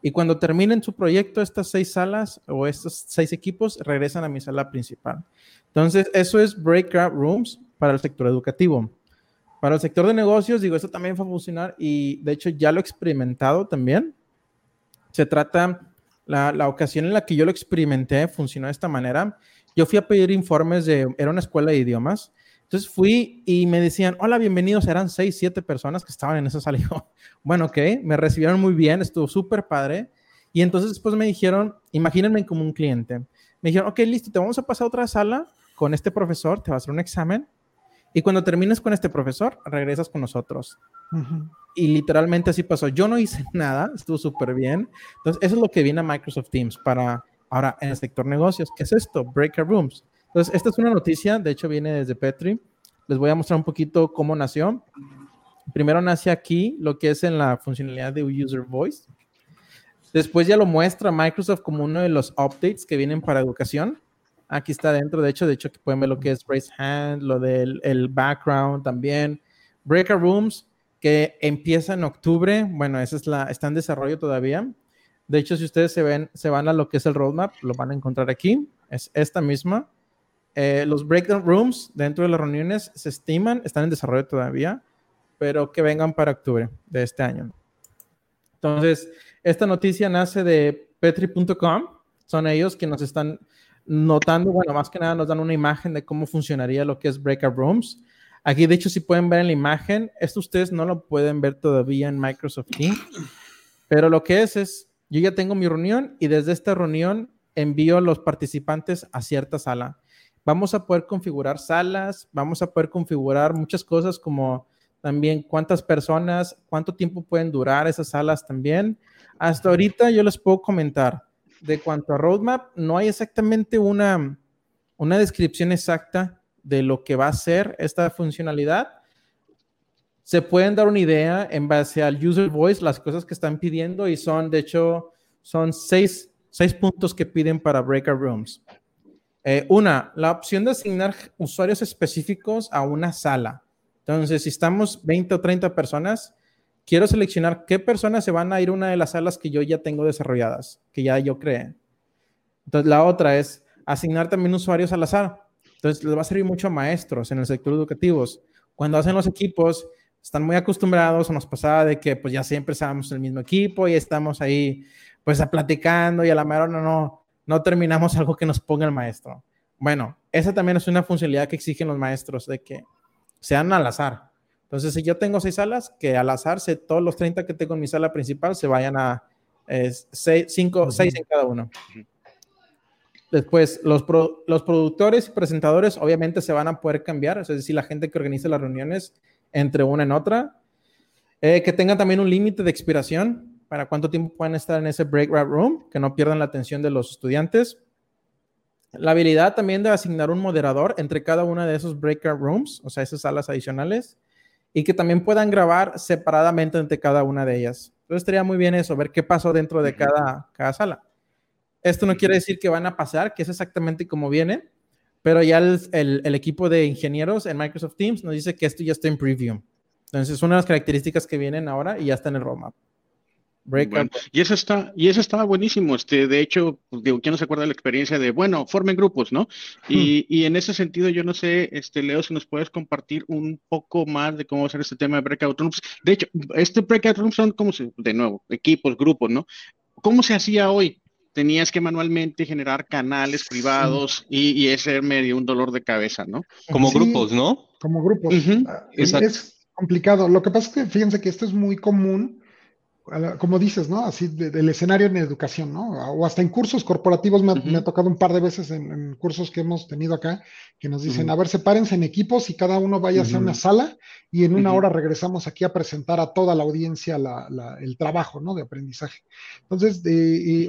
[SPEAKER 2] Y cuando terminen su proyecto, estas seis salas o estos seis equipos regresan a mi sala principal. Entonces, eso es breakout rooms para el sector educativo. Para el sector de negocios, digo, esto también va a funcionar y de hecho ya lo he experimentado también. Se trata, la, la ocasión en la que yo lo experimenté funcionó de esta manera. Yo fui a pedir informes de, era una escuela de idiomas, entonces fui y me decían, hola, bienvenidos. Eran seis, siete personas que estaban en esa sala. [laughs] bueno, ok, me recibieron muy bien, estuvo súper padre. Y entonces después me dijeron, imagínense como un cliente. Me dijeron, ok, listo, te vamos a pasar a otra sala con este profesor, te va a hacer un examen. Y cuando termines con este profesor, regresas con nosotros. Y literalmente así pasó. Yo no hice [laughs] nada, estuvo súper bien. Entonces, eso es lo que viene a Microsoft Teams para ahora en el sector negocios. ¿Qué es esto? Breaker Rooms. Entonces, esta es una noticia, de hecho viene desde Petri. Les voy a mostrar un poquito cómo nació. Primero nace aquí lo que es en la funcionalidad de User Voice. Después ya lo muestra Microsoft como uno de los updates que vienen para educación. Aquí está dentro, de hecho, de hecho pueden ver lo que es Raise Hand, lo del el background también. Breaker Rooms, que empieza en octubre. Bueno, esa es la, está en desarrollo todavía. De hecho, si ustedes se ven, se van a lo que es el roadmap, lo van a encontrar aquí. Es esta misma. Eh, los breakdown rooms dentro de las reuniones se estiman, están en desarrollo todavía, pero que vengan para octubre de este año. Entonces, esta noticia nace de petri.com. Son ellos que nos están notando, bueno, más que nada nos dan una imagen de cómo funcionaría lo que es breakout rooms. Aquí, de hecho, si pueden ver en la imagen, esto ustedes no lo pueden ver todavía en Microsoft Teams, pero lo que es es, yo ya tengo mi reunión y desde esta reunión envío a los participantes a cierta sala vamos a poder configurar salas, vamos a poder configurar muchas cosas como también cuántas personas, cuánto tiempo pueden durar esas salas también. Hasta ahorita yo les puedo comentar, de cuanto a roadmap, no hay exactamente una, una descripción exacta de lo que va a ser esta funcionalidad. Se pueden dar una idea en base al user voice, las cosas que están pidiendo y son, de hecho, son seis, seis puntos que piden para breakout rooms. Eh, una, la opción de asignar usuarios específicos a una sala. Entonces, si estamos 20 o 30 personas, quiero seleccionar qué personas se van a ir a una de las salas que yo ya tengo desarrolladas, que ya yo creé. Entonces, la otra es asignar también usuarios al azar. Entonces, les va a servir mucho a maestros en el sector educativo. Cuando hacen los equipos, están muy acostumbrados, o nos pasaba de que pues ya siempre estábamos en el mismo equipo y estamos ahí pues platicando y a la mejor no, no, no terminamos algo que nos ponga el maestro. Bueno, esa también es una funcionalidad que exigen los maestros, de que sean al azar. Entonces, si yo tengo seis salas, que al azar, se, todos los 30 que tengo en mi sala principal se vayan a seis, cinco, seis en cada uno. Después, los, los productores y presentadores obviamente se van a poder cambiar, es decir, la gente que organiza las reuniones entre una en otra. Eh, que tengan también un límite de expiración para cuánto tiempo pueden estar en ese breakout room, que no pierdan la atención de los estudiantes. La habilidad también de asignar un moderador entre cada una de esos breakout rooms, o sea, esas salas adicionales, y que también puedan grabar separadamente entre cada una de ellas. Entonces estaría muy bien eso, ver qué pasó dentro de cada, cada sala. Esto no quiere decir que van a pasar, que es exactamente como viene, pero ya el, el, equipo de ingenieros en Microsoft Teams nos dice que esto ya está en preview. Entonces, es una de las características que vienen ahora y ya está en el roadmap.
[SPEAKER 1] Y eso está, y eso estaba buenísimo. Este, de hecho, pues, digo, ¿quién no se acuerda de la experiencia de, bueno, formen grupos, ¿no? Y, y, en ese sentido, yo no sé, este, Leo, si nos puedes compartir un poco más de cómo va a ser este tema de breakout rooms. De hecho, este breakout rooms son como, de nuevo, equipos, grupos, ¿no? ¿Cómo se hacía hoy? tenías que manualmente generar canales privados y, ese medio un dolor de cabeza, ¿no?
[SPEAKER 5] Como grupos, ¿no?
[SPEAKER 4] Como grupos. Ah, es complicado. Lo que pasa es que fíjense que esto es muy común como dices, ¿no? Así del escenario en educación, ¿no? O hasta en cursos corporativos me, ha tocado un par de veces en, cursos que hemos tenido acá, que nos dicen, a ver, sepárense en equipos y cada uno vaya hacia una sala y en una hora regresamos aquí a presentar a toda la audiencia el trabajo, ¿no? De aprendizaje. Entonces,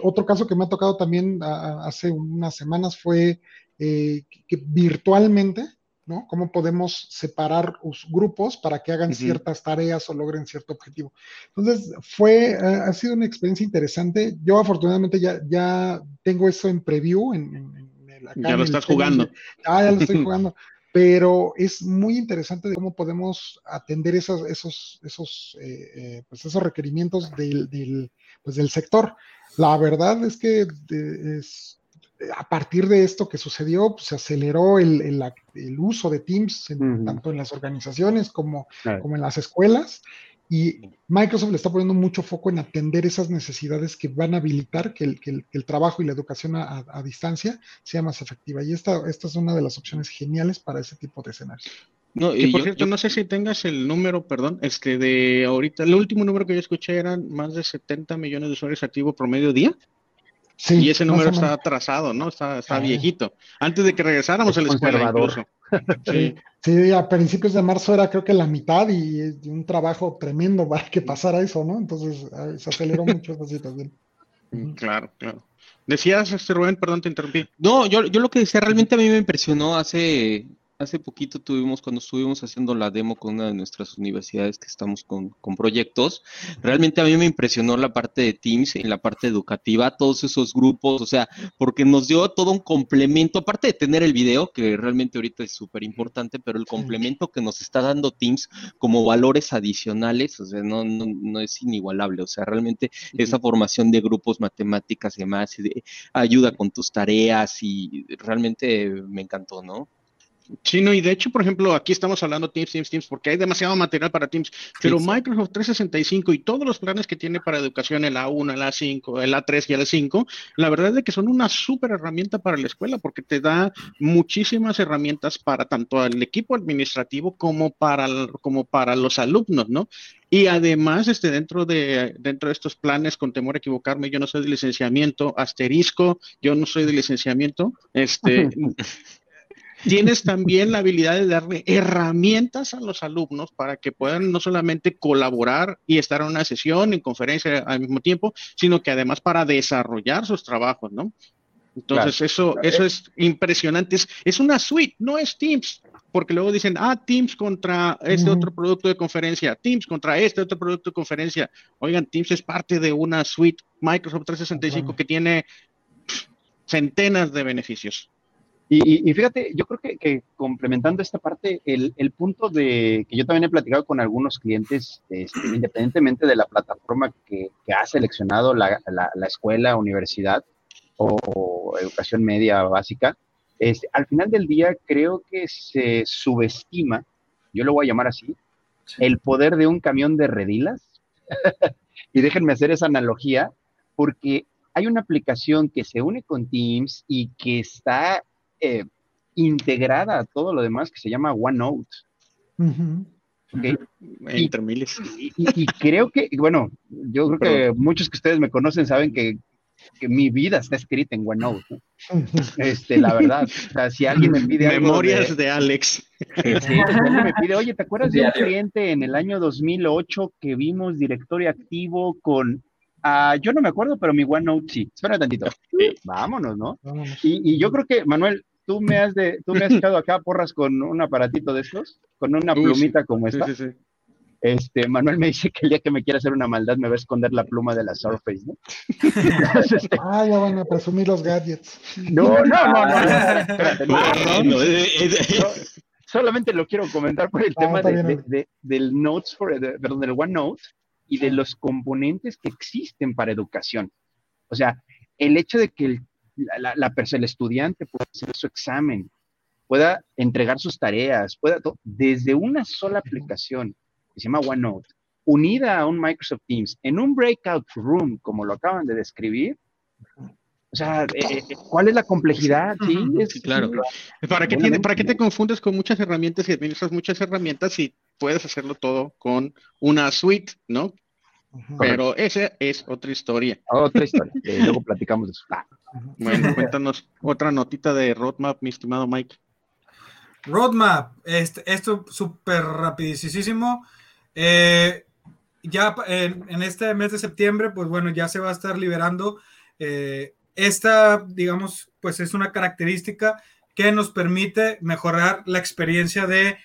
[SPEAKER 4] otro caso que me ha tocado también hace unas semanas fue eh, que virtualmente ¿no? ¿Cómo podemos separar los grupos para que hagan ciertas tareas o logren cierto objetivo? Entonces, fue, ha sido una experiencia interesante. Yo afortunadamente ya, ya tengo eso en preview. En,
[SPEAKER 1] ya lo estás jugando.
[SPEAKER 4] Ah, ya lo estoy [laughs] jugando. Pero es muy interesante de cómo podemos atender esos, esos, esos, eh, eh, pues esos requerimientos del, del, pues del sector. La verdad es que es, a partir de esto que sucedió, pues, se aceleró el, el, uso de Teams, tanto en las organizaciones como, como en las escuelas. Y Microsoft le está poniendo mucho foco en atender esas necesidades que van a habilitar que el, que el, trabajo y la educación a, distancia sea más efectiva. Y esta, esta es una de las opciones geniales para ese tipo de escenarios.
[SPEAKER 1] No, y por cierto, no sé si tengas el número, perdón, este de ahorita, el último número que yo escuché eran más de 70 millones de usuarios activos promedio día y ese número está atrasado, ¿no? Está, está viejito. Antes de que regresáramos al
[SPEAKER 4] escuela [laughs] Sí. sí, a principios de marzo era creo que la mitad y, un trabajo tremendo para que pasara eso, ¿no? Entonces se aceleró [laughs] mucho esa situación.
[SPEAKER 1] Mm, claro, claro. Decías, este Rubén, perdón, te interrumpí.
[SPEAKER 5] No, yo, yo lo que decía, realmente a mí me impresionó hace Hace poquito tuvimos, cuando estuvimos haciendo la demo con una de nuestras universidades que estamos con, proyectos, realmente a mí me impresionó la parte de Teams, en la parte educativa, todos esos grupos, o sea, porque nos dio todo un complemento, aparte de tener el video, que realmente ahorita es súper importante, pero el complemento que nos está dando Teams como valores adicionales, o sea, no, no, no es inigualable, o sea, realmente esa formación de grupos, matemáticas y demás, ayuda con tus tareas y realmente me encantó, ¿no?
[SPEAKER 1] Sí, no, y de hecho, por ejemplo, aquí estamos hablando Teams, Teams, Teams, porque hay demasiado material para Teams, pero Microsoft 365 y todos los planes que tiene para educación, el A1, el A5, el A3 y el A5, la verdad es que son una súper herramienta para la escuela, porque te da muchísimas herramientas para tanto el equipo administrativo como para, como para los alumnos, ¿no? Y además, este, dentro, de, dentro de estos planes, con temor a equivocarme, yo no soy de licenciamiento, asterisco, yo no soy de licenciamiento, este, [laughs] tienes también la habilidad de darle herramientas a los alumnos para que puedan no solamente colaborar y estar en una sesión, en conferencia al mismo tiempo, sino que además para desarrollar sus trabajos, ¿no? Entonces, eso, eso es impresionante. Es, una suite, no es Teams, porque luego dicen, ah, Teams contra este otro producto de conferencia, Teams contra este otro producto de conferencia. Oigan, Teams es parte de una suite Microsoft 365 que tiene centenas de beneficios.
[SPEAKER 6] Y, fíjate, yo creo que, complementando esta parte, el, punto de que yo también he platicado con algunos clientes, este, independientemente de la plataforma que, ha seleccionado la, escuela, universidad o, educación media básica, este, al final del día creo que se subestima, yo lo voy a llamar así, el poder de un camión de redilas. [laughs] y déjenme hacer esa analogía, porque hay una aplicación que se une con Teams y que está eh, integrada a todo lo demás que se llama OneNote.
[SPEAKER 1] Entre miles.
[SPEAKER 6] Y, creo que, bueno, yo creo que muchos que ustedes me conocen saben que, mi vida está escrita en OneNote. Este, la verdad, si alguien me pide
[SPEAKER 1] Memorias de, Alex.
[SPEAKER 6] si alguien me pide, oye, ¿te acuerdas de un cliente en el año 2008 que vimos directorio activo con Ah, yo no me acuerdo, pero mi OneNote sí. Espera tantito. Vámonos, ¿no? Y, yo creo que, Manuel, tú me has de, tú me has echado acá porras con un aparatito de estos, con una plumita como esta. Sí, sí, Este, Manuel me dice que el día que me quiera hacer una maldad me va a esconder la pluma de la Surface, ¿no? [laughs]
[SPEAKER 4] Este, ah, ya van a presumir los gadgets.
[SPEAKER 6] No, no, no, no. solamente lo quiero comentar por el ah, tema de, del Notes for, perdón, del OneNote y de los componentes que existen para educación. O sea, el hecho de que el, la, la, el estudiante pueda hacer su examen, pueda entregar sus tareas, pueda desde una sola aplicación que se llama OneNote, unida a un Microsoft Teams, en un breakout room, como lo acaban de describir, o sea, eh, eh, ¿cuál es la complejidad?
[SPEAKER 1] Sí, claro. ¿Para qué, tiene, ¿Para qué te confundes con muchas herramientas y administras muchas herramientas si puedes hacerlo todo con una suite, ¿no? Pero esa es otra historia.
[SPEAKER 6] Otra historia. [laughs] luego platicamos de eso. Ah.
[SPEAKER 1] Bueno, cuéntanos otra notita de roadmap, mi estimado Mike.
[SPEAKER 8] Roadmap, este, esto súper rapidísimo. Eh, ya en, este mes de septiembre, pues bueno, ya se va a estar liberando eh, esta, digamos, pues es una característica que nos permite mejorar la experiencia de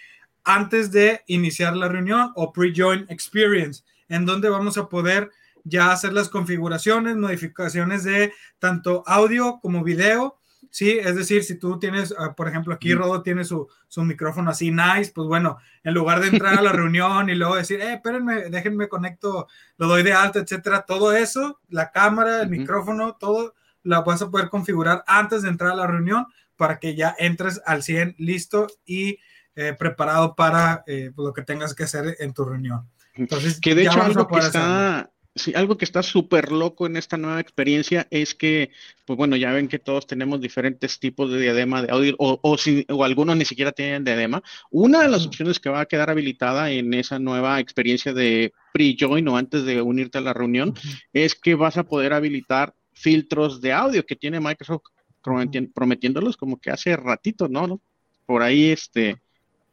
[SPEAKER 8] antes de iniciar la reunión o pre-join experience, en donde vamos a poder ya hacer las configuraciones, modificaciones de tanto audio como video. Sí, es decir, si tú tienes, ah, por ejemplo, aquí Rodo tiene su, su, micrófono así nice, pues bueno, en lugar de entrar a la [laughs] reunión y luego decir, eh, espérenme, déjenme conecto, lo doy de alta, etcétera, todo eso, la cámara, el micrófono, todo la vas a poder configurar antes de entrar a la reunión para que ya entres al 100 listo y eh, preparado para eh, pues, lo que tengas que hacer en tu reunión.
[SPEAKER 1] Entonces, que de hecho algo que está, sí, algo que está súper loco en esta nueva experiencia es que, pues bueno, ya ven que todos tenemos diferentes tipos de diadema de audio o, o, o algunos ni siquiera tienen diadema. Una de las opciones que va a quedar habilitada en esa nueva experiencia de pre-join o antes de unirte a la reunión es que vas a poder habilitar filtros de audio que tiene Microsoft prometiéndolos como que hace ratito, ¿no? Por ahí este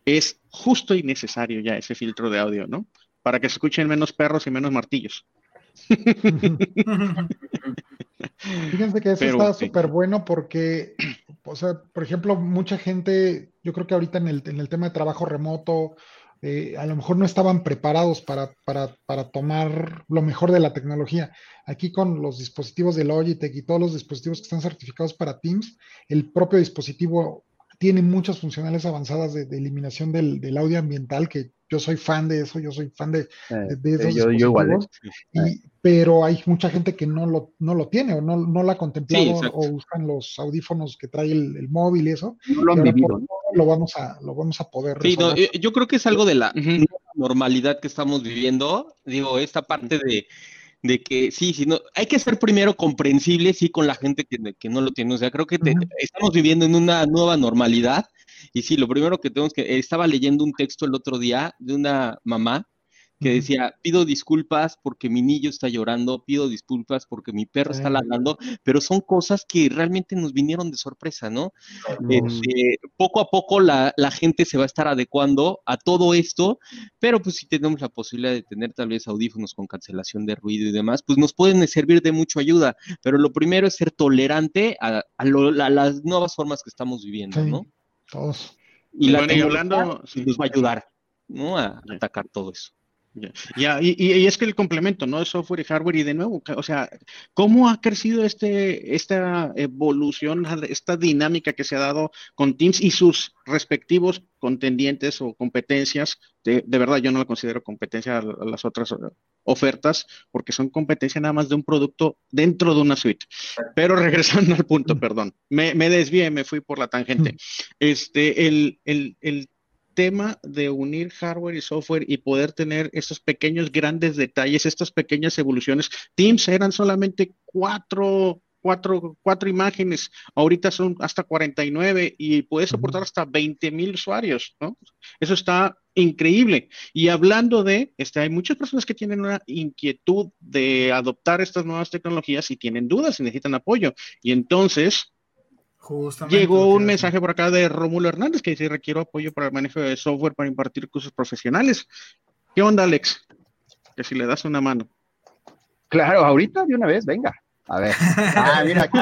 [SPEAKER 1] es justo y necesario ya ese filtro de audio, ¿no? Para que se escuchen menos perros y menos martillos. [laughs]
[SPEAKER 4] Fíjense que eso está súper bueno porque, [clears throat] o sea, por ejemplo, mucha gente, yo creo que ahorita en el, en el tema de trabajo remoto eh, a lo mejor no estaban preparados para, para, para, tomar lo mejor de la tecnología. Aquí con los dispositivos de Logitech y todos los dispositivos que están certificados para Teams, el propio dispositivo tiene muchas funcionalidades avanzadas de, eliminación del, del, audio ambiental, que yo soy fan de eso, yo soy fan de, de, de esos yo, dispositivos. y, pero hay mucha gente que no lo, no lo tiene o no, no lo ha contemplado o usan los audífonos que trae el, móvil y eso.
[SPEAKER 6] No lo han vivido.
[SPEAKER 4] lo vamos a, lo vamos a poder
[SPEAKER 5] sí, yo creo que es algo de la normalidad que estamos viviendo. Digo, esta parte de, de que sí, sí, no, hay que ser primero comprensible, sí, con la gente que, que no lo tiene. O sea, creo que estamos viviendo en una nueva normalidad. Y sí, lo primero que tenemos que, estaba leyendo un texto el otro día de una mamá que decía, pido disculpas porque mi niño está llorando, pido disculpas porque mi perro está ladrando, pero son cosas que realmente nos vinieron de sorpresa, ¿no? Este, poco a poco la, gente se va a estar adecuando a todo esto, pero pues si tenemos la posibilidad de tener tal vez audífonos con cancelación de ruido y demás, pues nos pueden servir de mucho ayuda, pero lo primero es ser tolerante a, las nuevas formas que estamos viviendo, ¿no?
[SPEAKER 4] Todos.
[SPEAKER 5] Y la hablando, nos va a ayudar, ¿no? A atacar todo eso.
[SPEAKER 1] Ya, y, y, es que el complemento, ¿no? De software y hardware, y de nuevo, o sea, ¿cómo ha crecido este, esta evolución, esta dinámica que se ha dado con Teams y sus respectivos contendientes o competencias? De, de verdad, yo no la considero competencia a las otras ofertas, porque son competencia nada más de un producto dentro de una suite. Pero regresando al punto, [laughs] perdón, me, me desvié, me fui por la tangente. [laughs] Este, el, el, el tema de unir hardware y software y poder tener estos pequeños grandes detalles, estas pequeñas evoluciones. Teams eran solamente cuatro, cuatro, cuatro imágenes, ahorita son hasta 49 y puede soportar hasta 20 mil usuarios, ¿no? Eso está increíble. Y hablando de, este, hay muchas personas que tienen una inquietud de adoptar estas nuevas tecnologías y tienen dudas y necesitan apoyo. Y entonces, Llegó un mensaje por acá de Rómulo Hernández que dice, requiero apoyo para el manejo de software para impartir cursos profesionales. ¿Qué onda, Alex? Que si le das una mano.
[SPEAKER 6] Claro, ahorita de una vez, venga. A ver. [laughs] Ah, mira, aquí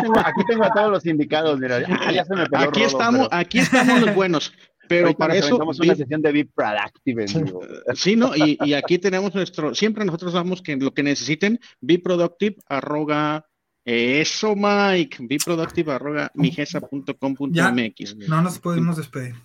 [SPEAKER 6] tengo, a todos los indicados. Mira,
[SPEAKER 1] aquí, estamos, aquí estamos los buenos. Pero para eso...
[SPEAKER 6] Vamos una sesión de Be Productive. [laughs]
[SPEAKER 1] Sí, ¿no? Y, aquí tenemos nuestro... Siempre nosotros damos que lo que necesiten, Be Productive, arroga... Eso, Mike. Be Productive, arroga, mijesa.com.mx.
[SPEAKER 8] No nos podemos despedir.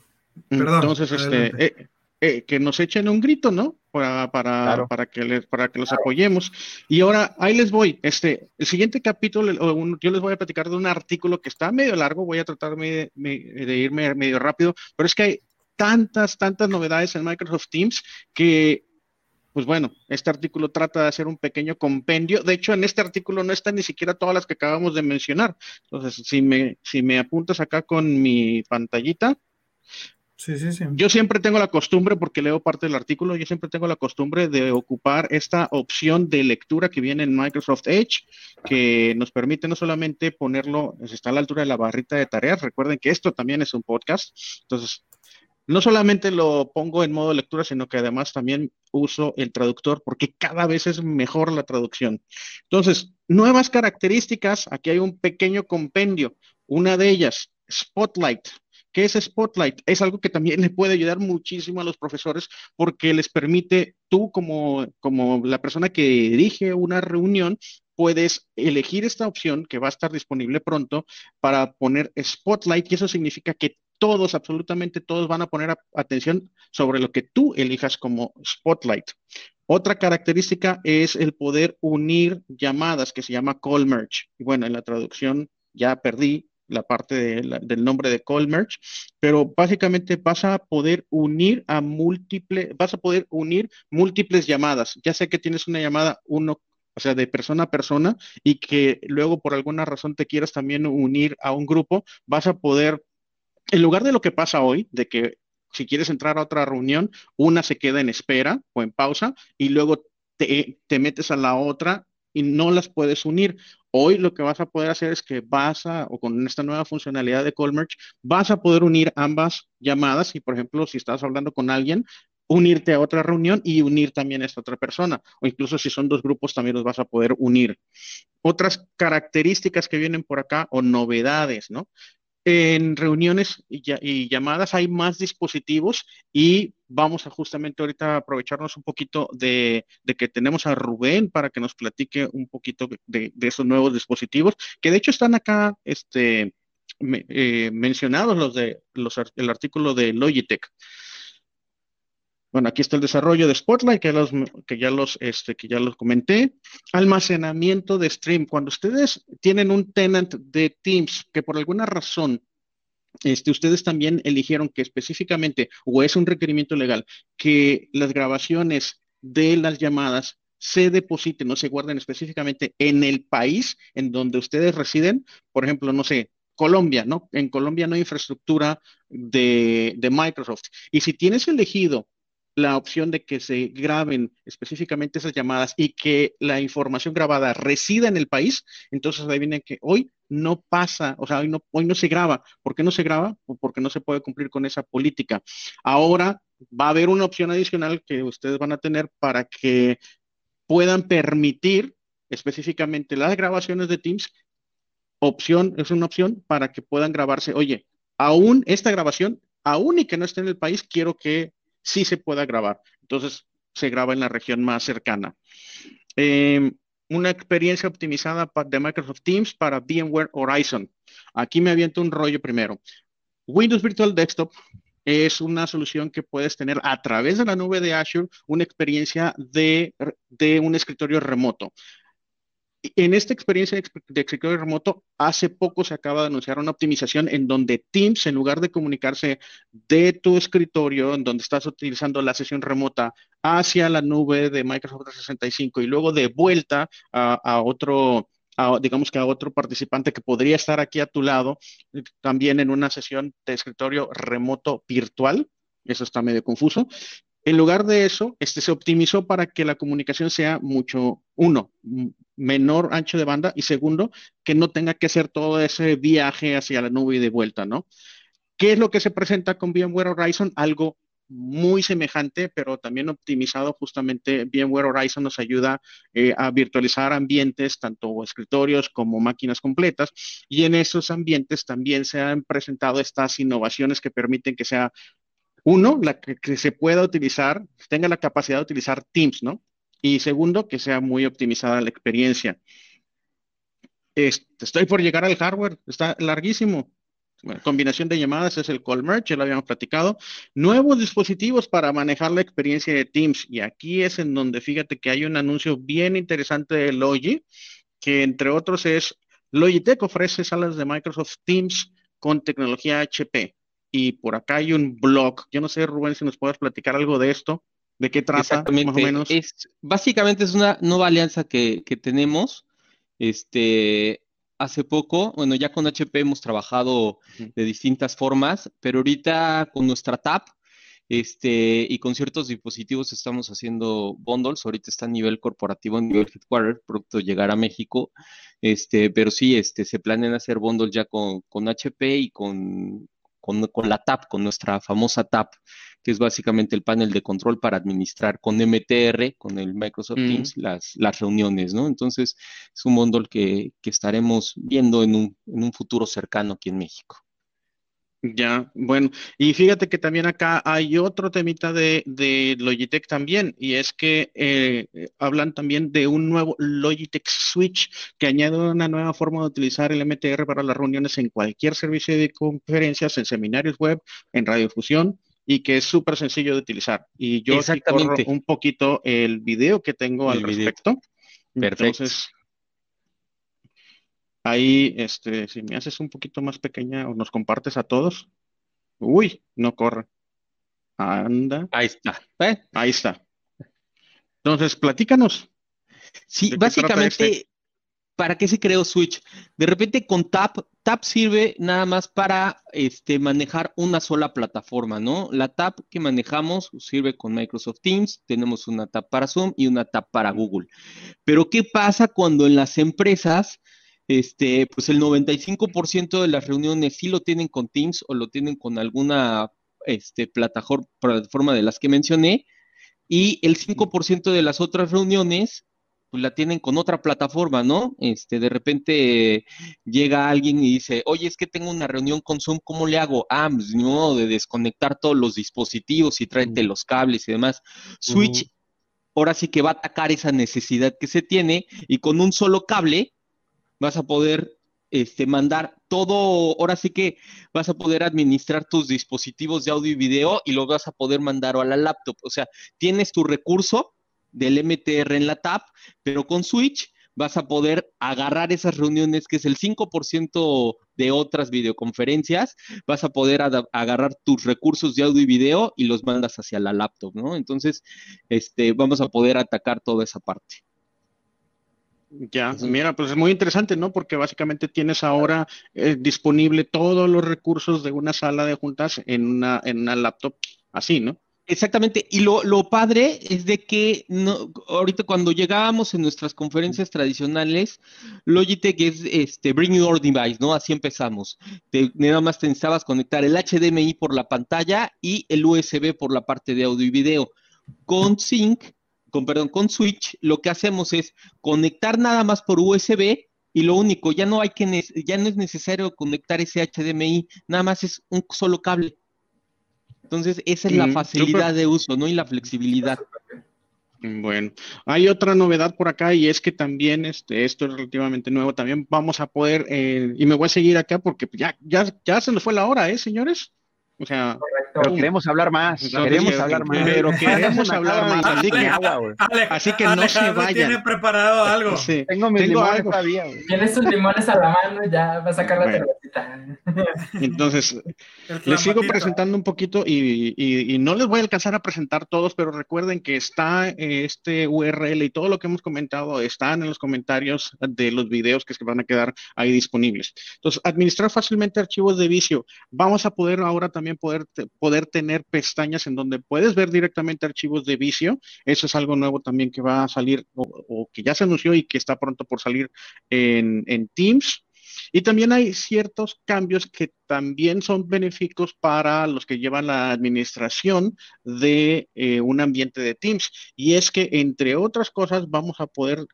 [SPEAKER 8] Perdón.
[SPEAKER 1] Entonces, este... Eh, eh, que nos echen un grito, ¿no? Para, para, para, que les, para que los apoyemos. Y ahora, ahí les voy. Este, el siguiente capítulo, yo les voy a platicar de un artículo que está medio largo, voy a tratar de, de irme medio rápido, pero es que hay tantas, tantas novedades en Microsoft Teams que pues bueno, este artículo trata de hacer un pequeño compendio. De hecho, en este artículo no están ni siquiera todas las que acabamos de mencionar. Entonces, si me, si me apuntas acá con mi pantallita,
[SPEAKER 8] Sí, sí, sí.
[SPEAKER 1] Yo siempre tengo la costumbre, porque leo parte del artículo, yo siempre tengo la costumbre de ocupar esta opción de lectura que viene en Microsoft Edge, que nos permite no solamente ponerlo, está a la altura de la barrita de tareas, recuerden que esto también es un podcast, entonces no solamente lo pongo en modo lectura, sino que además también uso el traductor porque cada vez es mejor la traducción. Entonces, nuevas características, aquí hay un pequeño compendio, una de ellas, Spotlight. ¿Qué es Spotlight? Es algo que también [laughs] le puede ayudar muchísimo a los profesores porque les permite, tú como, como la persona que dirige una reunión, puedes elegir esta opción que va a estar disponible pronto para poner Spotlight y eso significa que todos, absolutamente todos van a poner atención sobre lo que tú elijas como Spotlight. Otra característica es el poder unir llamadas que se llama call merge. Y bueno, en la traducción ya perdí la parte del nombre de call merge, pero básicamente vas a poder unir a múltiples, vas a poder unir múltiples llamadas. Ya sé que tienes una llamada uno, o sea, de persona a persona y que luego por alguna razón te quieras también unir a un grupo, vas a poder, en lugar de lo que pasa hoy, de que si quieres entrar a otra reunión, una se queda en espera o en pausa y luego te, te metes a la otra y no las puedes unir. Hoy lo que vas a poder hacer es que vas a, o con esta nueva funcionalidad de Call Merge, vas a poder unir ambas llamadas y, por ejemplo, si estás hablando con alguien, unirte a otra reunión y unir también a esta otra persona. O incluso si son dos grupos, también los vas a poder unir. Otras características que vienen por acá o novedades, ¿no? En reuniones y, llamadas hay más dispositivos y vamos a justamente ahorita aprovecharnos un poquito de, que tenemos a Rubén para que nos platique un poquito de, esos nuevos dispositivos, que de hecho están acá este, eh, mencionados los de los, el artículo de Logitech. Bueno, aquí está el desarrollo de Spotlight, que, los, que, ya los, este, que ya los comenté. Almacenamiento de stream. Cuando ustedes tienen un tenant de Teams que por alguna razón este, ustedes también eligieron que específicamente, o es un requerimiento legal, que las grabaciones de las llamadas se depositen o se guarden específicamente en el país en donde ustedes residen. Por ejemplo, no sé, Colombia, ¿no? En Colombia no hay infraestructura de Microsoft. Y si tienes elegido la opción de que se graben específicamente esas llamadas y que la información grabada resida en el país, entonces ahí viene que hoy no pasa, o sea, hoy no, hoy no se graba. ¿Por qué no se graba? Porque no se puede cumplir con esa política. Ahora va a haber una opción adicional que ustedes van a tener para que puedan permitir específicamente las grabaciones de Teams. Opción, es una opción para que puedan grabarse. Oye, aún esta grabación, aún y que no esté en el país, quiero que sí se pueda grabar. Entonces, se graba en la región más cercana. Em, una experiencia optimizada de Microsoft Teams para VMware Horizon. Aquí me aviento un rollo primero. Windows Virtual Desktop es una solución que puedes tener a través de la nube de Azure, una experiencia de, de un escritorio remoto en esta experiencia de escritorio remoto, hace poco se acaba de anunciar una optimización en donde Teams, en lugar de comunicarse de tu escritorio, en donde estás utilizando la sesión remota, hacia la nube de Microsoft 365 y luego de vuelta a, otro, digamos que a otro participante que podría estar aquí a tu lado, también en una sesión de escritorio remoto virtual. Eso está medio confuso. En lugar de eso, este se optimizó para que la comunicación sea mucho, uno, menor ancho de banda y segundo, que no tenga que hacer todo ese viaje hacia la nube y de vuelta, ¿no? ¿Qué es lo que se presenta con VMware Horizon? Algo muy semejante, pero también optimizado. Justamente VMware Horizon nos ayuda eh, a virtualizar ambientes, tanto escritorios como máquinas completas, y en esos ambientes también se han presentado estas innovaciones que permiten que sea uno, que, se pueda utilizar, tenga la capacidad de utilizar Teams, ¿no? Y segundo, que sea muy optimizada la experiencia. estoy por llegar al hardware, está larguísimo. combinación de llamadas es el call merge, ya lo habíamos platicado. Nuevos dispositivos para manejar la experiencia de Teams. Y aquí es en donde fíjate que hay un anuncio bien interesante de Logi, que entre otros es Logitech ofrece salas de Microsoft Teams con tecnología HP. Y por acá hay un blog. Yo no sé, Rubén, si nos puedes platicar algo de esto. ¿De qué trata, más o menos?
[SPEAKER 5] Es, básicamente es una nueva alianza que, tenemos. Este, hace poco, bueno, ya con HP hemos trabajado de distintas formas, pero ahorita con nuestra TAP este, y con ciertos dispositivos estamos haciendo bundles. Ahorita está a nivel corporativo, a nivel headquarter, pronto llegar a México. Este, pero sí, este, se planean hacer bundles ya con, con HP y con, con, la TAP, con nuestra famosa TAP, que es básicamente el panel de control para administrar con MTR, con el Microsoft Teams, las, las reuniones, ¿no? Entonces, es un bundle que, que estaremos viendo en un, en un futuro cercano aquí en México.
[SPEAKER 1] Ya, bueno, y fíjate que también acá hay otro temita de, de Logitech también, y es que eh, hablan también de un nuevo Logitech Switch que añade una nueva forma de utilizar el MTR para las reuniones en cualquier servicio de conferencias, en seminarios web, en radiofusión, y que es súper sencillo de utilizar. Y yo corro un poquito el video que tengo al respecto. Perfecto. Entonces, Ahí, este, si me haces un poquito más pequeña o nos compartes a todos. Uy, no corre. Anda.
[SPEAKER 5] Ahí está.
[SPEAKER 1] ¿Eh? Ahí está. Entonces, platícanos.
[SPEAKER 5] Sí, básicamente, este? ¿para qué se creó Switch? De repente con Tap, Tap sirve nada más para este, manejar una sola plataforma, ¿no? La Tap que manejamos sirve con Microsoft Teams, tenemos una Tap para Zoom y una Tap para Google. Pero ¿qué pasa cuando en las empresas este, pues el 95% de las reuniones sí lo tienen con Teams o lo tienen con alguna este, plataforma de las que mencioné, y el 5% de las otras reuniones pues la tienen con otra plataforma, ¿no? Este, de repente llega alguien y dice, oye, es que tengo una reunión con Zoom, ¿cómo le hago? Ah, pues ni modo de desconectar todos los dispositivos y tráete los cables y demás. Switch, ahora sí que va a atacar esa necesidad que se tiene y con un solo cable vas a poder este, mandar todo, ahora sí que vas a poder administrar tus dispositivos de audio y video y lo vas a poder mandar a la laptop. O sea, tienes tu recurso del MTR en la tab, pero con Switch vas a poder agarrar esas reuniones, que es el 5% de otras videoconferencias, vas a poder agarrar tus recursos de audio y video y los mandas hacia la laptop, ¿no? Entonces, este, vamos a poder atacar toda esa parte.
[SPEAKER 1] Ya, mira, pues es muy interesante, ¿no? Porque básicamente tienes ahora eh, disponible todos los recursos de una sala de juntas en una, en una laptop así, ¿no?
[SPEAKER 5] Exactamente, y lo, lo padre es de que no, ahorita cuando llegábamos en nuestras conferencias tradicionales, Logitech es este Bring Your Device, ¿no? Así empezamos. nada más te necesitabas conectar el HDMI por la pantalla y el USB por la parte de audio y video. Con Sync con, perdón, con Switch, lo que hacemos es conectar nada más por USB y lo único, ya no hay que, ya no es necesario conectar ese HDMI, nada más es un solo cable. Entonces, esa es la mm, facilidad de uso, ¿no? Y la flexibilidad.
[SPEAKER 1] Bueno, hay otra novedad por acá y es que también este, esto es relativamente nuevo. También vamos a poder, eh, y me voy a seguir acá porque ya, ya, ya se nos fue la hora, ¿eh, señores?
[SPEAKER 6] O sea, pero queremos hablar más. queremos hablar más.
[SPEAKER 1] Pero queremos hablar más. Así que, así que no se vayan.
[SPEAKER 8] tiene preparado algo. [laughs]
[SPEAKER 6] Tengo mis Tengo algo.
[SPEAKER 3] todavía. Tienes tus limones a la mano, ya va a sacar la cervecita. [laughs]
[SPEAKER 1] Entonces, les sigo presentando un poquito y, y, y, no les voy a alcanzar a presentar todos, pero recuerden que está este URL y todo lo que hemos comentado están en los comentarios de los videos que se van a quedar ahí disponibles. Entonces, administrar fácilmente archivos de vicio. Vamos a poder ahora también también poder, poder tener pestañas en donde puedes ver directamente archivos de vicio. Eso es algo nuevo también que va a salir o, que ya se anunció y que está pronto por salir en, en Teams. Y también hay ciertos cambios que también son benéficos para los que llevan la administración de eh, un ambiente de Teams. Y es que, entre otras cosas, vamos a poder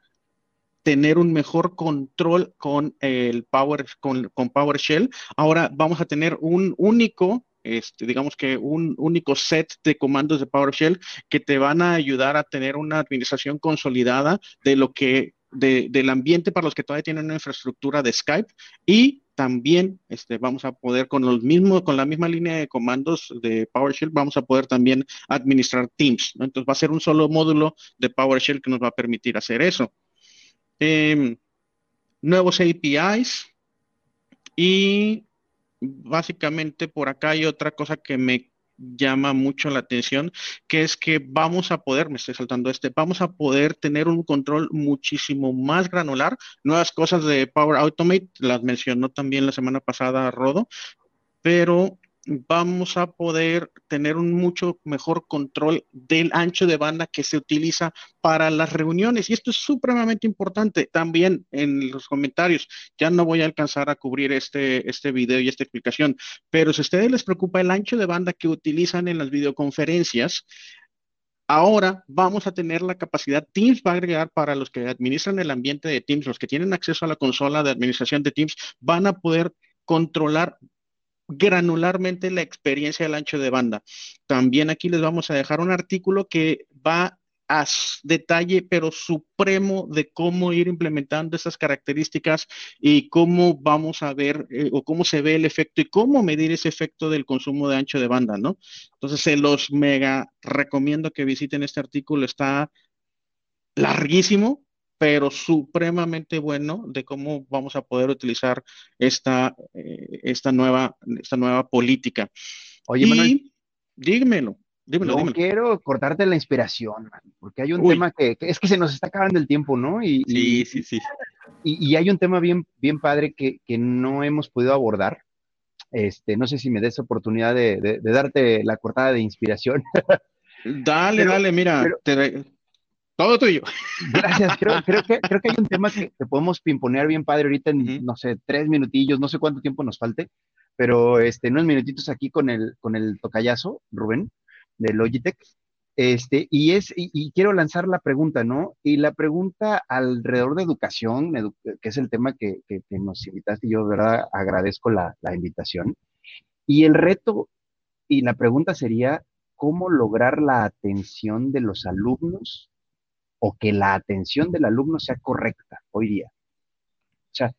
[SPEAKER 1] tener un mejor control con el Power, con, con PowerShell. Ahora vamos a tener un único este, digamos que un único set de comandos de PowerShell que te van a ayudar a tener una administración consolidada de lo que, del ambiente para los que todavía tienen una infraestructura de Skype y también este, vamos a poder con los mismos, con la misma línea de comandos de PowerShell, vamos a poder también administrar Teams. Entonces va a ser un solo módulo de PowerShell que nos va a permitir hacer eso. Em, nuevos APIs y básicamente por acá hay otra cosa que me llama mucho la atención, que es que vamos a poder, me estoy saltando este, vamos a poder tener un control muchísimo más granular. Nuevas cosas de Power Automate, las mencionó también la semana pasada Rodo, pero vamos a poder tener un mucho mejor control del ancho de banda que se utiliza para las reuniones. Y esto es supremamente importante también en los comentarios. Ya no voy a alcanzar a cubrir este, este video y esta explicación, pero si a ustedes les preocupa el ancho de banda que utilizan en las videoconferencias, Ahora vamos a tener la capacidad, Teams va a agregar para los que administran el ambiente de Teams, los que tienen acceso a la consola de administración de Teams, van a poder controlar granularmente la experiencia del ancho de banda. También aquí les vamos a dejar un artículo que va a detalle, pero supremo, de cómo ir implementando estas características y cómo vamos a ver eh, o cómo se ve el efecto y cómo medir ese efecto del consumo de ancho de banda, ¿no? Entonces, se los mega recomiendo que visiten este artículo, está larguísimo, pero supremamente bueno de cómo vamos a poder utilizar esta, eh, esta, nueva, esta nueva política.
[SPEAKER 6] Oye, Manuel,
[SPEAKER 1] dígmelo. Dímelo,
[SPEAKER 6] no quiero cortarte la inspiración, porque hay un tema que, es que se nos está acabando el tiempo, ¿no?
[SPEAKER 5] Y, sí, sí, sí.
[SPEAKER 6] Y, hay un tema bien, bien padre que, que, no hemos podido abordar. Este, no sé si me des oportunidad de, de, darte la cortada de inspiración. [laughs]
[SPEAKER 1] Dale, dale, mira, te, todo tuyo.
[SPEAKER 6] Gracias. Creo, [laughs] creo, que, creo que hay un tema que, podemos pimponear bien padre ahorita en, no sé, tres minutillos, no sé cuánto tiempo nos falte, pero este, unos minutitos aquí con el, con el tocayazo, Rubén, de Logitech. Este, y es, y, quiero lanzar la pregunta, ¿no? Y la pregunta alrededor de educación, que es el tema que, que, nos invitaste, yo, de verdad, agradezco la, la invitación. Y el reto y la pregunta sería, ¿cómo lograr la atención de los alumnos o que la atención del alumno sea correcta hoy día. O sea,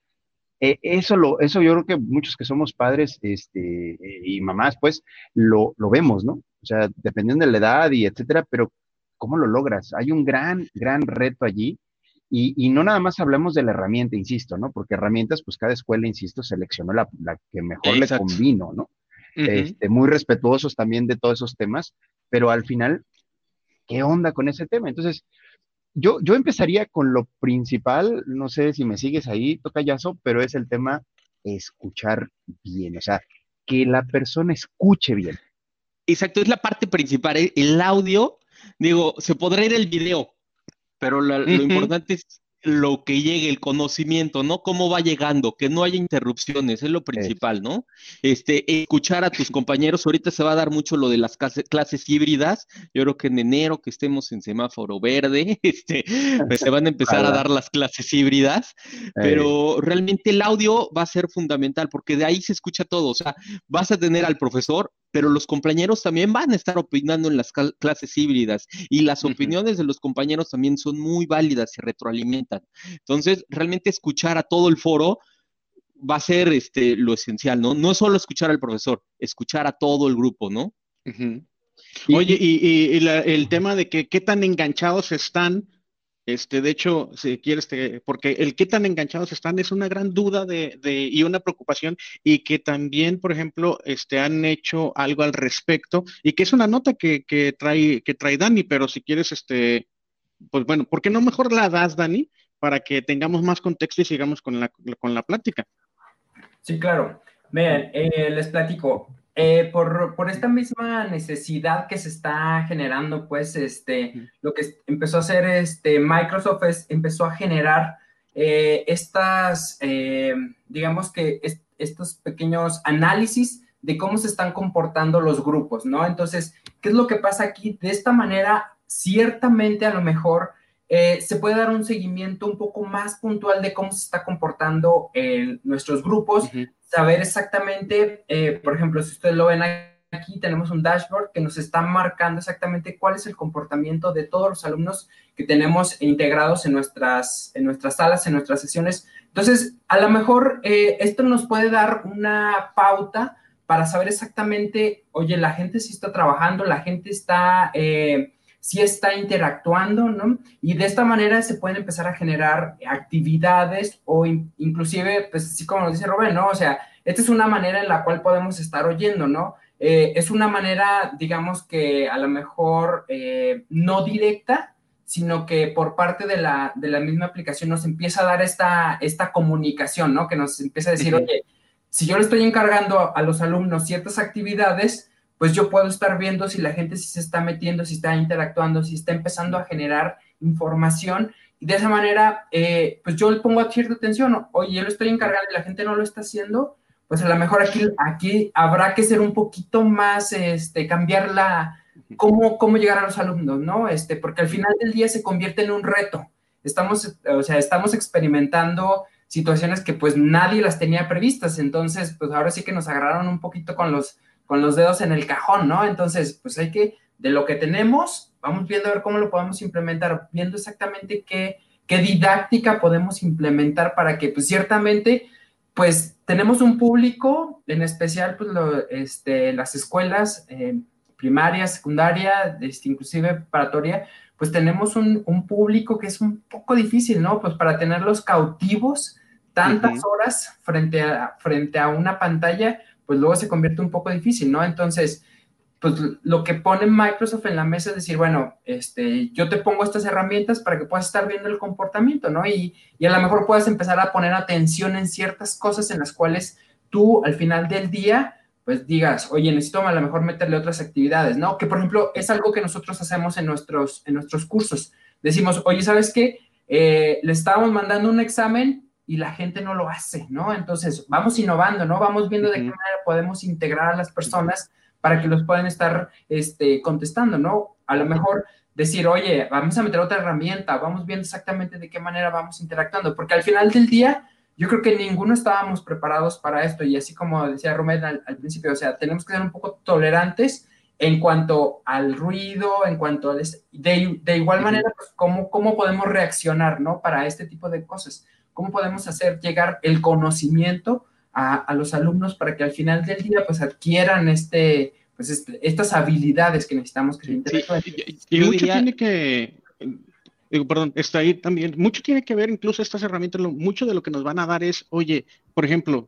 [SPEAKER 6] e, eso, lo, eso yo creo que muchos que somos padres este, y mamás, pues, lo, lo vemos, ¿no? O sea, dependiendo de la edad y etcétera, pero ¿cómo lo logras? Hay un gran, gran reto allí. Y, y, no nada más hablamos de la herramienta, insisto, ¿no? Porque herramientas, pues cada escuela, insisto, seleccionó la, la que mejor le convino, ¿no? este, muy respetuosos también de todos esos temas, pero al final, ¿qué onda con ese tema? Entonces, yo, yo empezaría con lo principal, no sé si me sigues ahí, tocayazo, pero es el tema escuchar bien, o sea, que la persona escuche bien.
[SPEAKER 5] Exacto, es la parte principal. El audio, digo, se podrá ir el video, pero lo importante es lo que llegue, el conocimiento, ¿no? Cómo va llegando, que no haya interrupciones, es lo principal, ¿no? Este, escuchar a tus compañeros, ahorita se va a dar mucho lo de las clases, híbridas, yo creo que en enero que estemos en semáforo verde, [laughs] este, pues se van a empezar a dar las clases híbridas, pero realmente el audio va a ser fundamental, porque de ahí se escucha todo, o sea, vas a tener al profesor, pero los compañeros también van a estar opinando en las clases híbridas y las opiniones de los compañeros también son muy válidas y retroalimentan. Entonces, realmente escuchar a todo el foro va a ser este, lo esencial, ¿no? No solo escuchar al profesor, escuchar a todo el grupo, ¿no?
[SPEAKER 1] Oye, y, el tema de que qué tan enganchados están este, de hecho, si quieres, porque el qué tan enganchados están es una gran duda de, y una preocupación y que también, por ejemplo, este, han hecho algo al respecto y que es una nota que, trae, que trae Dani, pero si quieres, este, pues bueno, ¿por qué no mejor la das, Dani, para que tengamos más contexto y sigamos con la, con la plática?
[SPEAKER 3] Sí, claro. Vean, eh, les platico. Eh, por, por, esta misma necesidad que se está generando, pues, este, lo que empezó a hacer este, Microsoft es, empezó a generar eh, estas, eh, digamos que estos pequeños análisis de cómo se están comportando los grupos, ¿no? Entonces, ¿qué es lo que pasa aquí? De esta manera, ciertamente a lo mejor se puede dar un seguimiento un poco más puntual de cómo se está comportando nuestros grupos, saber exactamente, eh, por ejemplo, si ustedes lo ven aquí tenemos un dashboard que nos está marcando exactamente cuál es el comportamiento de todos los alumnos que tenemos integrados en nuestras, en nuestras salas, en nuestras sesiones. Entonces, a lo mejor eh, esto nos puede dar una pauta para saber exactamente, oye, la gente sí está trabajando, la gente está, eh, sí está interactuando, ¿no? Y de esta manera se pueden empezar a generar actividades o inclusive, pues así como nos dice Rubén, ¿no? O sea, esta es una manera en la cual podemos estar oyendo, ¿no? Eh, es una manera, digamos que a lo mejor eh, no directa, sino que por parte de la, de la, misma aplicación nos empieza a dar esta, esta comunicación, ¿no? Que nos empieza a decir, oye, si yo le estoy encargando a los alumnos ciertas actividades, pues yo puedo estar viendo si la gente sí se está metiendo, si está interactuando, si está empezando a generar información. Y de esa manera, eh, pues yo le pongo cierta atención. Oye, yo lo estoy encargando y la gente no lo está haciendo, pues a lo mejor aquí, aquí habrá que ser un poquito más, este, cambiar la, cómo, cómo llegar a los alumnos, ¿no? Este, porque al final del día se convierte en un reto. Estamos, o sea, estamos experimentando situaciones que pues nadie las tenía previstas, entonces pues ahora sí que nos agarraron un poquito con los, con los dedos en el cajón, ¿no? Entonces pues hay que, de lo que tenemos, vamos viendo a ver cómo lo podemos implementar, viendo exactamente qué, qué didáctica podemos implementar para que pues ciertamente pues tenemos un público, en especial pues lo, este, las escuelas eh, primaria, secundaria, este, inclusive preparatoria, pues tenemos un, un, público que es un poco difícil, ¿no? Pues para tenerlos cautivos tantas horas frente a, frente a una pantalla, pues luego se convierte un poco difícil, ¿no? Entonces, pues lo que pone Microsoft en la mesa es decir, bueno, este, yo te pongo estas herramientas para que puedas estar viendo el comportamiento, ¿no? Y, y a lo mejor puedas empezar a poner atención en ciertas cosas en las cuales tú al final del día, pues digas, oye, necesito a lo mejor meterle otras actividades, ¿no? Que por ejemplo es algo que nosotros hacemos en nuestros, en nuestros cursos. Decimos, oye, ¿sabes qué? Eh, le estábamos mandando un examen y la gente no lo hace, ¿no? Entonces, vamos innovando, ¿no? Vamos viendo de qué manera podemos integrar a las personas para que los puedan estar este, contestando, ¿no? A lo mejor decir, oye, vamos a meter otra herramienta, vamos viendo exactamente de qué manera vamos interactuando, porque al final del día, yo creo que ninguno estábamos preparados para esto, y así como decía Romero al, principio, o sea, tenemos que ser un poco tolerantes en cuanto al ruido, en cuanto al... De, de igual manera, pues, ¿cómo, ¿cómo podemos reaccionar, ¿no? Para este tipo de cosas cómo podemos hacer llegar el conocimiento a, los alumnos para que al final del día pues adquieran este, pues este, estas habilidades que necesitamos que
[SPEAKER 1] se y, mucho tiene que, digo, perdón, está ahí también, mucho tiene que ver, incluso estas herramientas, mucho de lo que nos van a dar es, oye, por ejemplo,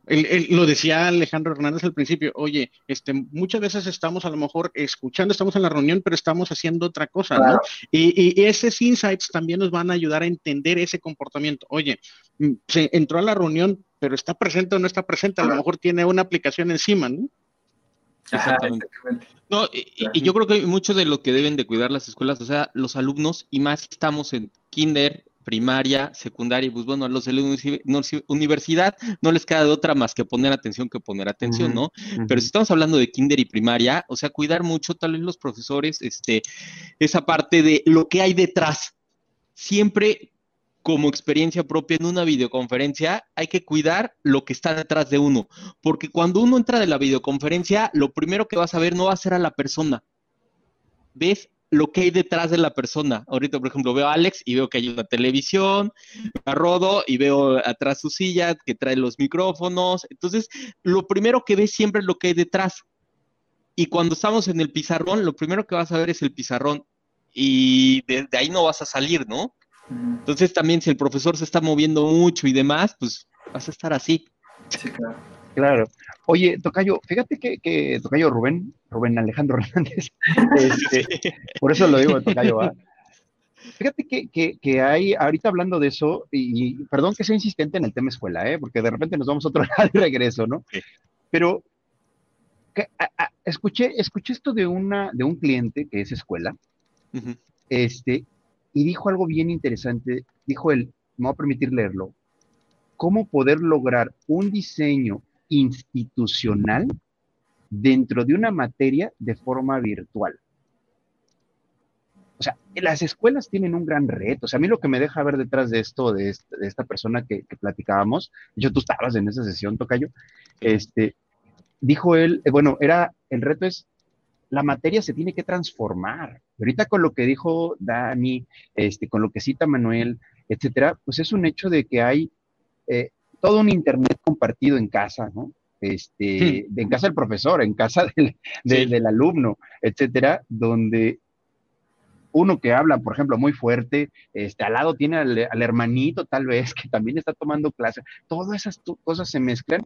[SPEAKER 1] lo decía Alejandro Hernández al principio, oye, este, muchas veces estamos a lo mejor escuchando, estamos en la reunión, pero estamos haciendo otra cosa, ¿no? Y, y, esos insights también nos van a ayudar a entender ese comportamiento. Oye, mm, se entró a la reunión, pero está presente o no está presente, a lo mejor tiene una aplicación encima, ¿no?
[SPEAKER 5] Exactamente. No, y, yo creo que mucho de lo que deben de cuidar las escuelas, o sea, los alumnos, y más estamos en kinder, primaria, secundaria, pues bueno, a los de la universidad no les queda de otra más que poner atención que poner atención, ¿no? Pero si estamos hablando de kinder y primaria, o sea, cuidar mucho tal vez los profesores, este, esa parte de lo que hay detrás. Siempre como experiencia propia en una videoconferencia, hay que cuidar lo que está detrás de uno, porque cuando uno entra de la videoconferencia, lo primero que vas a ver no va a ser a la persona, ves lo que hay detrás de la persona. Ahorita, por ejemplo, veo a Alex y veo que hay una televisión, a Rodo y veo atrás su silla que trae los micrófonos. Entonces, lo primero que ves siempre es lo que hay detrás. Y cuando estamos en el pizarrón, lo primero que vas a ver es el pizarrón. Y de ahí no vas a salir, ¿no? Entonces también si el profesor se está moviendo mucho y demás, pues vas a estar así.
[SPEAKER 6] Sí, claro. Claro. Oye, Tocayo, fíjate que, Tocayo Rubén, Rubén Alejandro [laughs] Hernández, este, [laughs] por eso lo digo, Tocayo, Fíjate que, hay, ahorita hablando de eso, y, perdón que sea insistente en el tema escuela, ¿eh? porque de repente nos vamos a otro [laughs] lado de regreso, ¿no? Pero escuché, escuché esto de, una, de un cliente que es escuela, este, y dijo algo bien interesante. Dijo él, me voy a permitir leerlo, cómo poder lograr un diseño institucional dentro de una materia de forma virtual. O sea, las escuelas tienen un gran reto. O sea, a mí lo que me deja ver detrás de esto, de, esta, persona que, platicábamos, yo tú estabas en esa sesión, Tocayo, este, dijo él, eh, bueno, era, el reto es la materia se tiene que transformar. Ahorita con lo que dijo Dani, este, con lo que cita Manuel, etcétera, pues es un hecho de que hay eh, todo un internet compartido en casa, ¿no? Este, en casa del profesor, en casa [laughs] del, del alumno, etcétera, donde uno que habla, por ejemplo, muy fuerte, este, al lado tiene al, hermanito tal vez que también está tomando clase, todas esas cosas se mezclan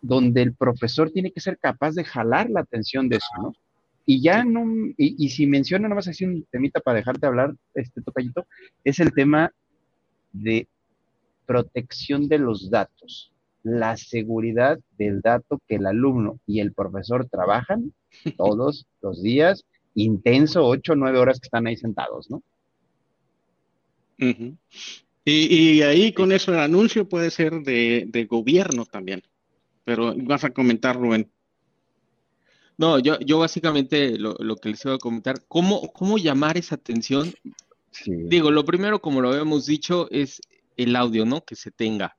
[SPEAKER 6] donde el profesor tiene que ser capaz de jalar la atención de eso, ¿no? Y ya no, y, si menciona, nada más así un temita para dejarte hablar, este tocallito, es el tema de protección de los datos, la seguridad del dato que el alumno y el profesor trabajan [laughs] todos los días intenso, ocho o nueve horas que están ahí sentados, ¿no?
[SPEAKER 1] y, ahí con eso el anuncio puede ser de, gobierno también. Pero vas a comentar, Rubén.
[SPEAKER 5] No, yo, yo básicamente lo, que les iba a comentar, ¿cómo, cómo llamar esa atención? Digo, lo primero, como lo habíamos dicho, es el audio, ¿no? Que se tenga.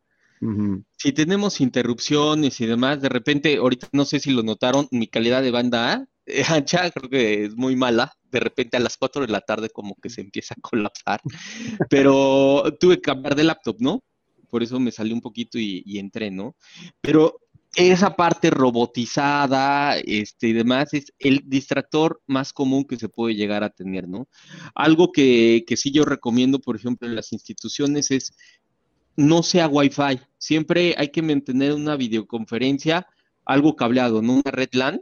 [SPEAKER 5] Si tenemos interrupciones y demás, de repente, ahorita no sé si lo notaron, mi calidad de banda A [laughs] ancha creo que es muy mala. De repente a las 4 de la tarde como que se empieza a colapsar. [laughs] Pero tuve que cambiar de laptop, ¿no? Por eso me salí un poquito y, entré, ¿no? Pero esa parte robotizada este, y demás es el distractor más común que se puede llegar a tener, ¿no? Algo que, que sí yo recomiendo, por ejemplo, en las instituciones es no sea Wi-Fi. Siempre hay que mantener una videoconferencia, algo cableado, ¿no? Una red LAN,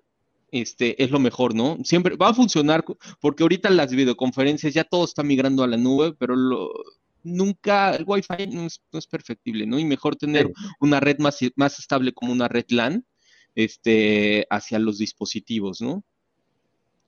[SPEAKER 5] este, es lo mejor, ¿no? Siempre va a funcionar, porque ahorita las videoconferencias ya todo está migrando a la nube, pero nunca el Wi-Fi no es, perfectible, ¿no? Y mejor tener una red más, más estable como una red LAN este, hacia los dispositivos, ¿no?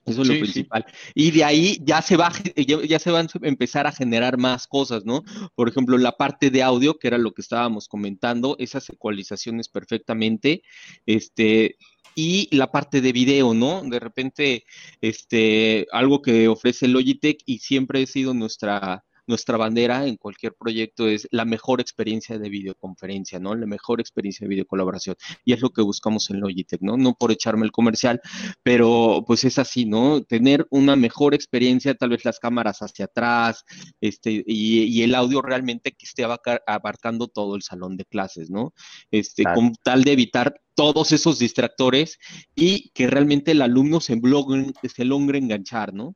[SPEAKER 5] Eso es lo principal. Y de ahí ya se va, ya, se van a empezar a generar más cosas, ¿no? Por ejemplo, la parte de audio, que era lo que estábamos comentando, esas ecualizaciones perfectamente, este, y la parte de video, ¿no? De repente, este, algo que ofrece Logitech y siempre ha sido nuestra, nuestra bandera en cualquier proyecto es la mejor experiencia de videoconferencia, ¿no? La mejor experiencia de videocolaboración. Y es lo que buscamos en Logitech, ¿no? No por echarme el comercial, pero pues es así, ¿no? Tener una mejor experiencia, tal vez las cámaras hacia atrás, este, y, el audio realmente que esté abarcando todo el salón de clases, ¿no? Este, con tal de evitar todos esos distractores y que realmente el alumno se logre, se logre enganchar, ¿no?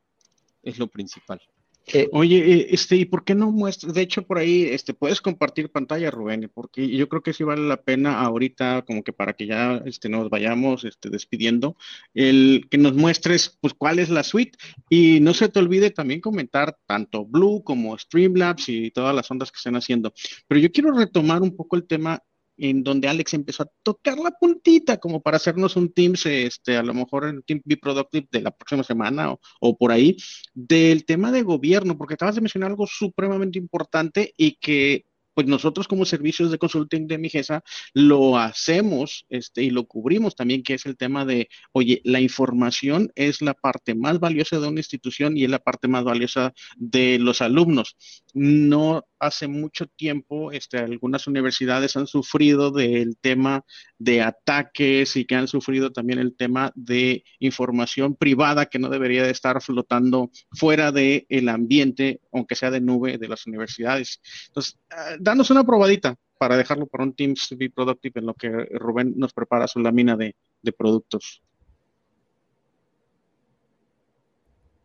[SPEAKER 5] Es lo principal.
[SPEAKER 1] Eh, Oye, eh, este, ¿y por qué no muestras? De hecho, por ahí, este, puedes compartir pantalla, Rubén, porque yo creo que sí vale la pena ahorita, como que para que ya, este, nos vayamos, este, despidiendo, el que nos muestres, pues, cuál es la suite y no se te olvide también comentar tanto Blue como Streamlabs y todas las ondas que estén haciendo. Pero yo quiero retomar un poco el tema en donde Alex empezó a tocar la puntita como para hacernos un Teams, este, a lo mejor en Team Be Productive de la próxima semana o, o, por ahí, del tema de gobierno, porque acabas de mencionar algo supremamente importante y que pues nosotros como servicios de consulting de Migesa lo hacemos este, y lo cubrimos también, que es el tema de, oye, la información es la parte más valiosa de una institución y es la parte más valiosa de los alumnos. No hace mucho tiempo, este, algunas universidades han sufrido del tema de ataques y que han sufrido también el tema de información privada que no debería de estar flotando fuera del el ambiente, aunque sea de nube de las universidades. Entonces, ah, danos una probadita para dejarlo para un Teams to be productive en lo que Rubén nos prepara su lámina de, de productos.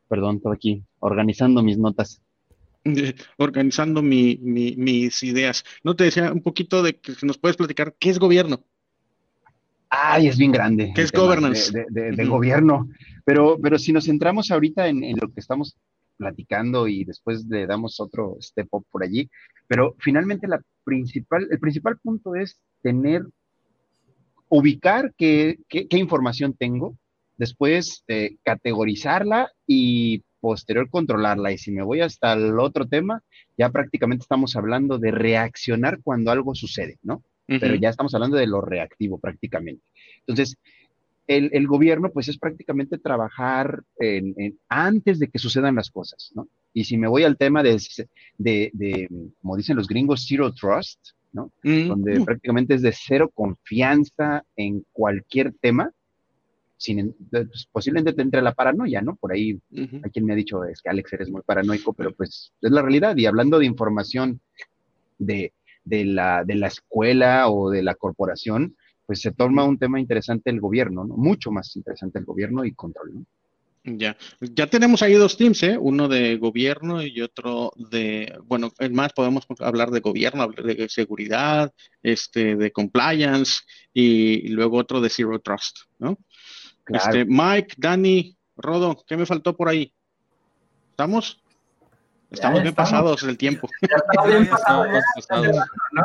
[SPEAKER 6] Perdón, estoy aquí organizando mis notas.
[SPEAKER 1] Organizando mis ideas. No te decía un poquito de que nos puedes platicar qué es gobierno.
[SPEAKER 6] Ay, es bien grande.
[SPEAKER 1] ¿Qué es governance?
[SPEAKER 6] De, gobierno. Pero, pero si nos centramos ahorita en, lo que estamos platicando y después le damos otro step up por allí, pero finalmente la principal, el principal punto es tener, ubicar qué, qué, información tengo, después eh, categorizarla y posterior controlarla. Y si me voy hasta el otro tema, ya prácticamente estamos hablando de reaccionar cuando algo sucede, ¿no? Pero ya estamos hablando de lo reactivo prácticamente. Entonces, el, gobierno, pues es prácticamente trabajar en, antes de que sucedan las cosas, ¿no? Y si me voy al tema de, de, como dicen los gringos, zero trust, ¿no? Mm. Donde prácticamente es de cero confianza en cualquier tema, sin, pues, posiblemente te entre la paranoia, ¿no? Por ahí hay quien me ha dicho, es que Alex eres muy paranoico, pero pues es la realidad. Y hablando de información de, de, la, de la escuela o de la corporación, pues se toma un tema interesante el gobierno, ¿no? Mucho más interesante el gobierno y control, ¿no?
[SPEAKER 1] Ya, ya tenemos ahí dos teams, ¿eh? Uno de gobierno y otro de, bueno, es más, podemos hablar de gobierno, de seguridad, este, de compliance y, luego otro de Zero Trust, ¿no? Este, Mike, Dani, Rodo, ¿qué me faltó por ahí? ¿Estamos? Estamos [laughs] bien pasados del tiempo.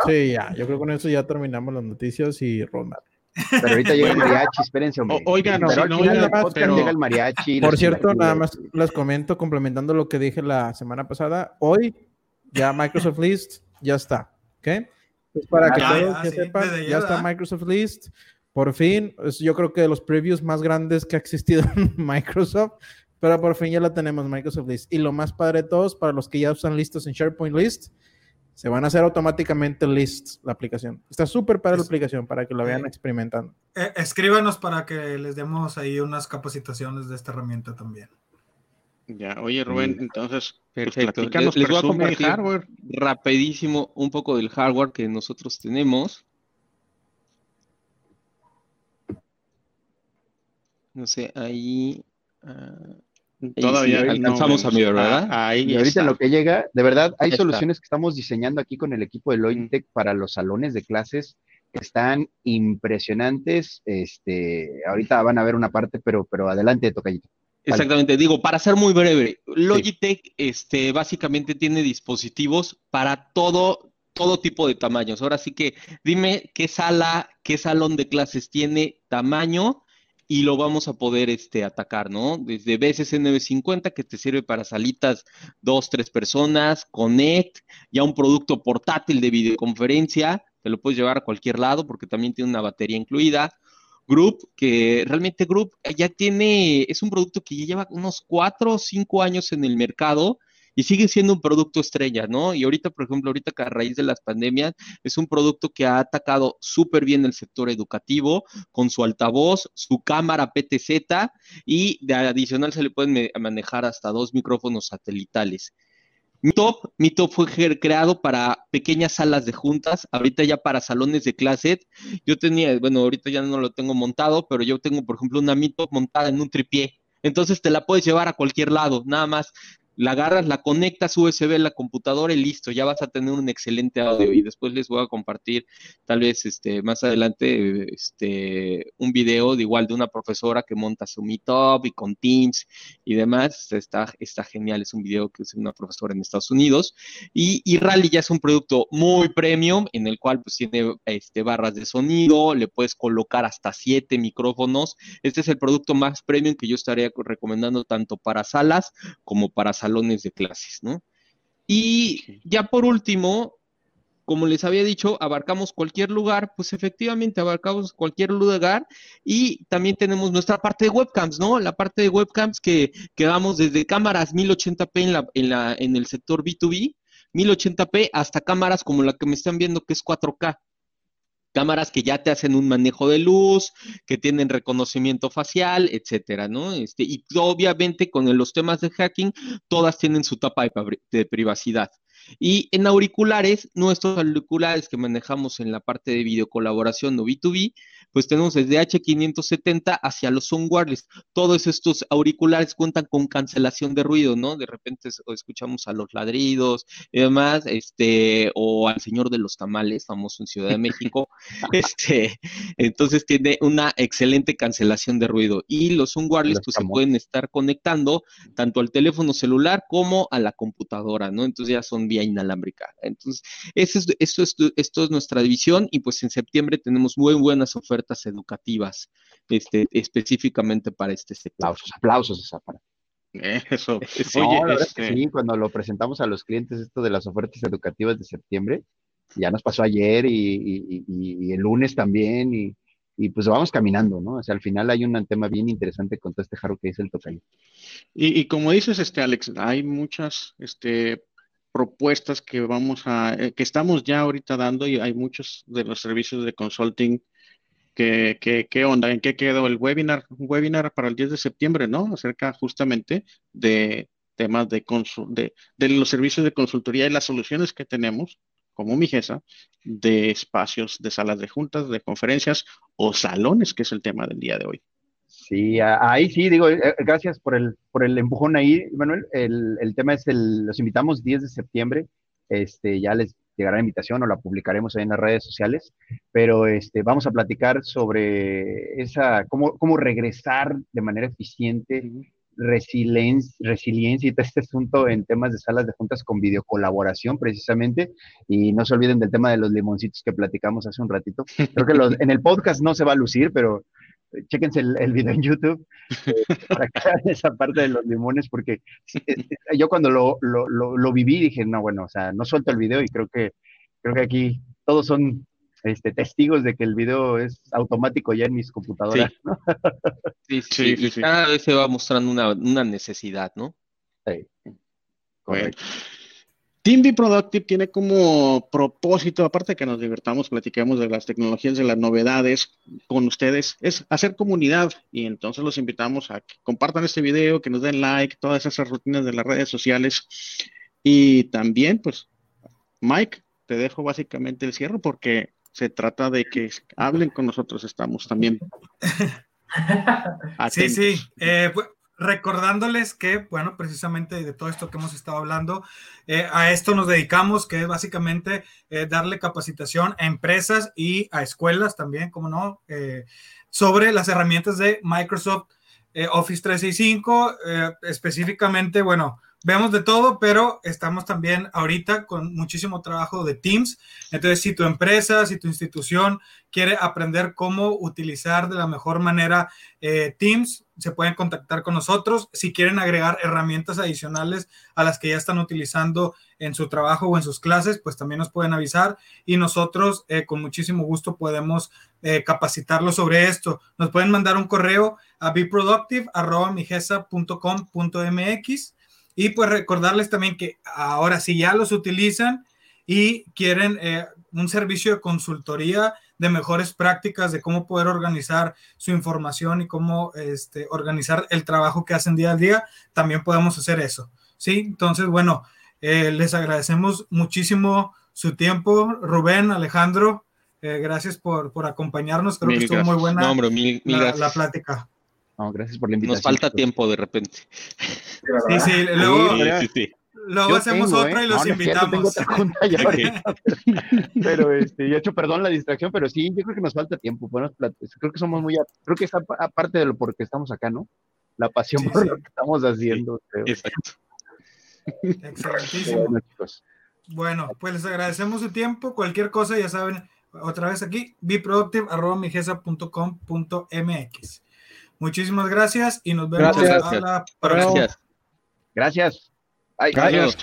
[SPEAKER 2] Sí, ya, yo creo que con eso ya terminamos las noticias y ronda.
[SPEAKER 6] Pero ahorita llega el mariachi, espérense, hombre.
[SPEAKER 1] oigan,
[SPEAKER 6] pero
[SPEAKER 1] no, llega
[SPEAKER 6] el mariachi.
[SPEAKER 2] Por cierto, nada más les comento, complementando lo que dije la semana pasada, hoy ya Microsoft List ya está, ¿ok? Pues para que todos sepan, ya está Microsoft List. Por fin, yo creo que de los previews más grandes que ha existido [laughs] en Microsoft, pero por fin ya la tenemos Microsoft List. Y lo más padre de todos, para los que ya están listos en SharePoint List, se van a hacer automáticamente lists la aplicación. Está súper para la aplicación para que lo vean experimentando.
[SPEAKER 8] Eh, escríbanos para que les demos ahí unas capacitaciones de esta herramienta también.
[SPEAKER 1] Ya, oye Rubén, entonces,
[SPEAKER 5] pues, perfecto. les, les voy a compartir hardware. rapidísimo un poco del hardware que nosotros tenemos. No sé, ahí. Uh,
[SPEAKER 1] Todavía
[SPEAKER 5] alcanzamos a mirar, ¿verdad?
[SPEAKER 6] Ah, y ahorita en lo que llega, de verdad, hay soluciones que estamos diseñando aquí con el equipo de Logitech para los salones de clases que están impresionantes. Este, ahorita van a ver una parte, pero, pero adelante, Tocayito.
[SPEAKER 5] Exactamente, digo, para ser muy breve, Logitech este, básicamente tiene dispositivos para todo, todo tipo de tamaños. Ahora sí que dime qué sala, qué salón de clases tiene tamaño y lo vamos a poder este, atacar, ¿no? Desde BSC 950 que te sirve para salitas dos, tres personas, Connect, ya un producto portátil de videoconferencia, te lo puedes llevar a cualquier lado porque también tiene una batería incluida. Group, que realmente Group ya tiene, es un producto que ya lleva unos cuatro o cinco años en el mercado y sigue siendo un producto estrella, ¿no? Y ahorita, por ejemplo, ahorita que a raíz de las pandemias, es un producto que ha atacado súper bien el sector educativo con su altavoz, su cámara PTZ y de adicional se le pueden manejar hasta dos micrófonos satelitales. Mi top fue creado para pequeñas salas de juntas, ahorita ya para salones de clase. Yo tenía, bueno, ahorita ya no lo tengo montado, pero yo tengo, por ejemplo, una Mi Top montada en un tripié. Entonces te la puedes llevar a cualquier lado, nada más la agarras, la conectas USB a la computadora y listo, ya vas a tener un excelente audio. Y después les voy a compartir, tal vez este, más adelante, este, un video de igual de una profesora que monta su Meetup y con Teams y demás. Está, genial, es un video que es una profesora en Estados Unidos. Y, y Rally ya es un producto muy premium, en el cual pues tiene este, barras de sonido, le puedes colocar hasta siete micrófonos. Este es el producto más premium que yo estaría recomendando tanto para salas como para salas salones de clases, ¿no? Y ya por último, como les había dicho, abarcamos cualquier lugar, pues efectivamente abarcamos cualquier lugar y también tenemos nuestra parte de webcams, ¿no? La parte de webcams que, que damos desde cámaras 1080p en, la, en, la, en el sector B2B, 1080p hasta cámaras como la que me están viendo que es 4K cámaras que ya te hacen un manejo de luz, que tienen reconocimiento facial, etcétera, ¿no? Este, y obviamente con los temas de hacking, todas tienen su tapa de privacidad. Y en auriculares, nuestros auriculares que manejamos en la parte de videocolaboración o B2B, pues tenemos desde H570 hacia los wireless. Todos estos auriculares cuentan con cancelación de ruido, ¿no? De repente escuchamos a los ladridos y demás, este, o al señor de los tamales, famoso en Ciudad de México. [laughs] este, entonces tiene una excelente cancelación de ruido. Y los wireless pues se pueden estar conectando tanto al teléfono celular como a la computadora, ¿no? Entonces ya son vía inalámbrica. Entonces, eso es, esto, es, esto es nuestra división y pues en septiembre tenemos muy buenas ofertas educativas este, específicamente para este sector.
[SPEAKER 6] Aplausos, aplausos esa para.
[SPEAKER 1] Eso. [laughs]
[SPEAKER 6] Este sí, cuando lo presentamos a los clientes esto de las ofertas educativas de septiembre, ya nos pasó ayer y, el lunes también y, pues vamos caminando, ¿no? O sea, al final hay un tema bien interesante con todo este jarro que dice el tocayo.
[SPEAKER 1] Y, como dices, este Alex, hay muchas este, propuestas que vamos a, eh, que estamos ya ahorita dando y hay muchos de los servicios de consulting ¿Qué, qué, qué onda? ¿En qué quedó el webinar? Un webinar para el 10 de septiembre, ¿no? Acerca justamente de temas de, de, de los servicios de consultoría y las soluciones que tenemos como Migesa de espacios de salas de juntas, de conferencias o salones, que es el tema del día de hoy.
[SPEAKER 6] Sí, ahí sí, digo, eh, gracias por el, por el empujón ahí, Manuel. El, el tema es, el, los invitamos 10 de septiembre, este, ya les llegará la invitación o la publicaremos ahí en las redes sociales, pero este, vamos a platicar sobre esa, cómo, cómo regresar de manera eficiente resiliencia, resiliencia y todo este asunto en temas de salas de juntas con videocolaboración precisamente. Y no se olviden del tema de los limoncitos que platicamos hace un ratito. Creo que los, en el podcast no se va a lucir, pero chéquense el, video en YouTube eh, [laughs] para que esa parte de los limones, porque eh, yo cuando lo, lo, lo, lo, viví dije, no, bueno, o sea, no suelto el video y creo que, creo que aquí todos son este, testigos de que el video es automático ya en mis computadoras.
[SPEAKER 5] Sí, sí, sí, cada vez se va mostrando una, necesidad, ¿no? Sí.
[SPEAKER 1] Correcto. Team Be Productive tiene como propósito, aparte de que nos divertamos, platicamos de las tecnologías, de las novedades con ustedes, es hacer comunidad y entonces los invitamos a que compartan este video, que nos den like, todas esas rutinas de las redes sociales y también, pues, Mike, te dejo básicamente el cierre porque se trata de que hablen con nosotros, estamos también. [laughs]
[SPEAKER 8] sí, sí. Eh, pues, recordándoles que, bueno, precisamente de todo esto que hemos estado hablando, eh, a esto nos dedicamos, que es básicamente eh, darle capacitación a empresas y a escuelas también, como no, sobre las herramientas de Microsoft Office 365, específicamente, bueno, vemos de todo, pero estamos también ahorita con muchísimo trabajo de Teams. Entonces, si tu empresa, si tu institución quiere aprender cómo utilizar de la mejor manera eh, Teams, se pueden contactar con nosotros. Si quieren agregar herramientas adicionales a las que ya están utilizando en su trabajo o en sus clases, pues también nos pueden avisar y nosotros eh, con muchísimo gusto podemos eh, capacitarlos sobre esto. Nos pueden mandar un correo a beproductive.migesa.com.mx y pues recordarles también que ahora si ya los utilizan y quieren eh, un servicio de consultoría de mejores prácticas de cómo poder organizar su información y cómo este, organizar el trabajo que hacen día a día, también podemos hacer eso. ¿sí? Entonces, bueno, eh, les agradecemos muchísimo su tiempo, Rubén, Alejandro. Eh, gracias por, por, acompañarnos. Creo que estuvo muy buena la, plática
[SPEAKER 6] gracias por la invitación.
[SPEAKER 5] Nos falta tiempo de repente.
[SPEAKER 8] Sí, sí, luego, hacemos otra y los invitamos.
[SPEAKER 6] pero, este, yo he hecho perdón la distracción, pero sí, yo creo que nos falta tiempo. Bueno, creo que somos muy, creo que es aparte de lo por que estamos acá, ¿no? La pasión por lo que estamos haciendo.
[SPEAKER 5] Exacto.
[SPEAKER 8] Excelentísimo. Bueno, bueno, pues les agradecemos su tiempo. Cualquier cosa, ya saben, otra vez aquí, beproductive.migesa.com.mx. Muchísimas gracias y nos vemos
[SPEAKER 6] gracias. a la próxima. Gracias.
[SPEAKER 1] Gracias. Adiós.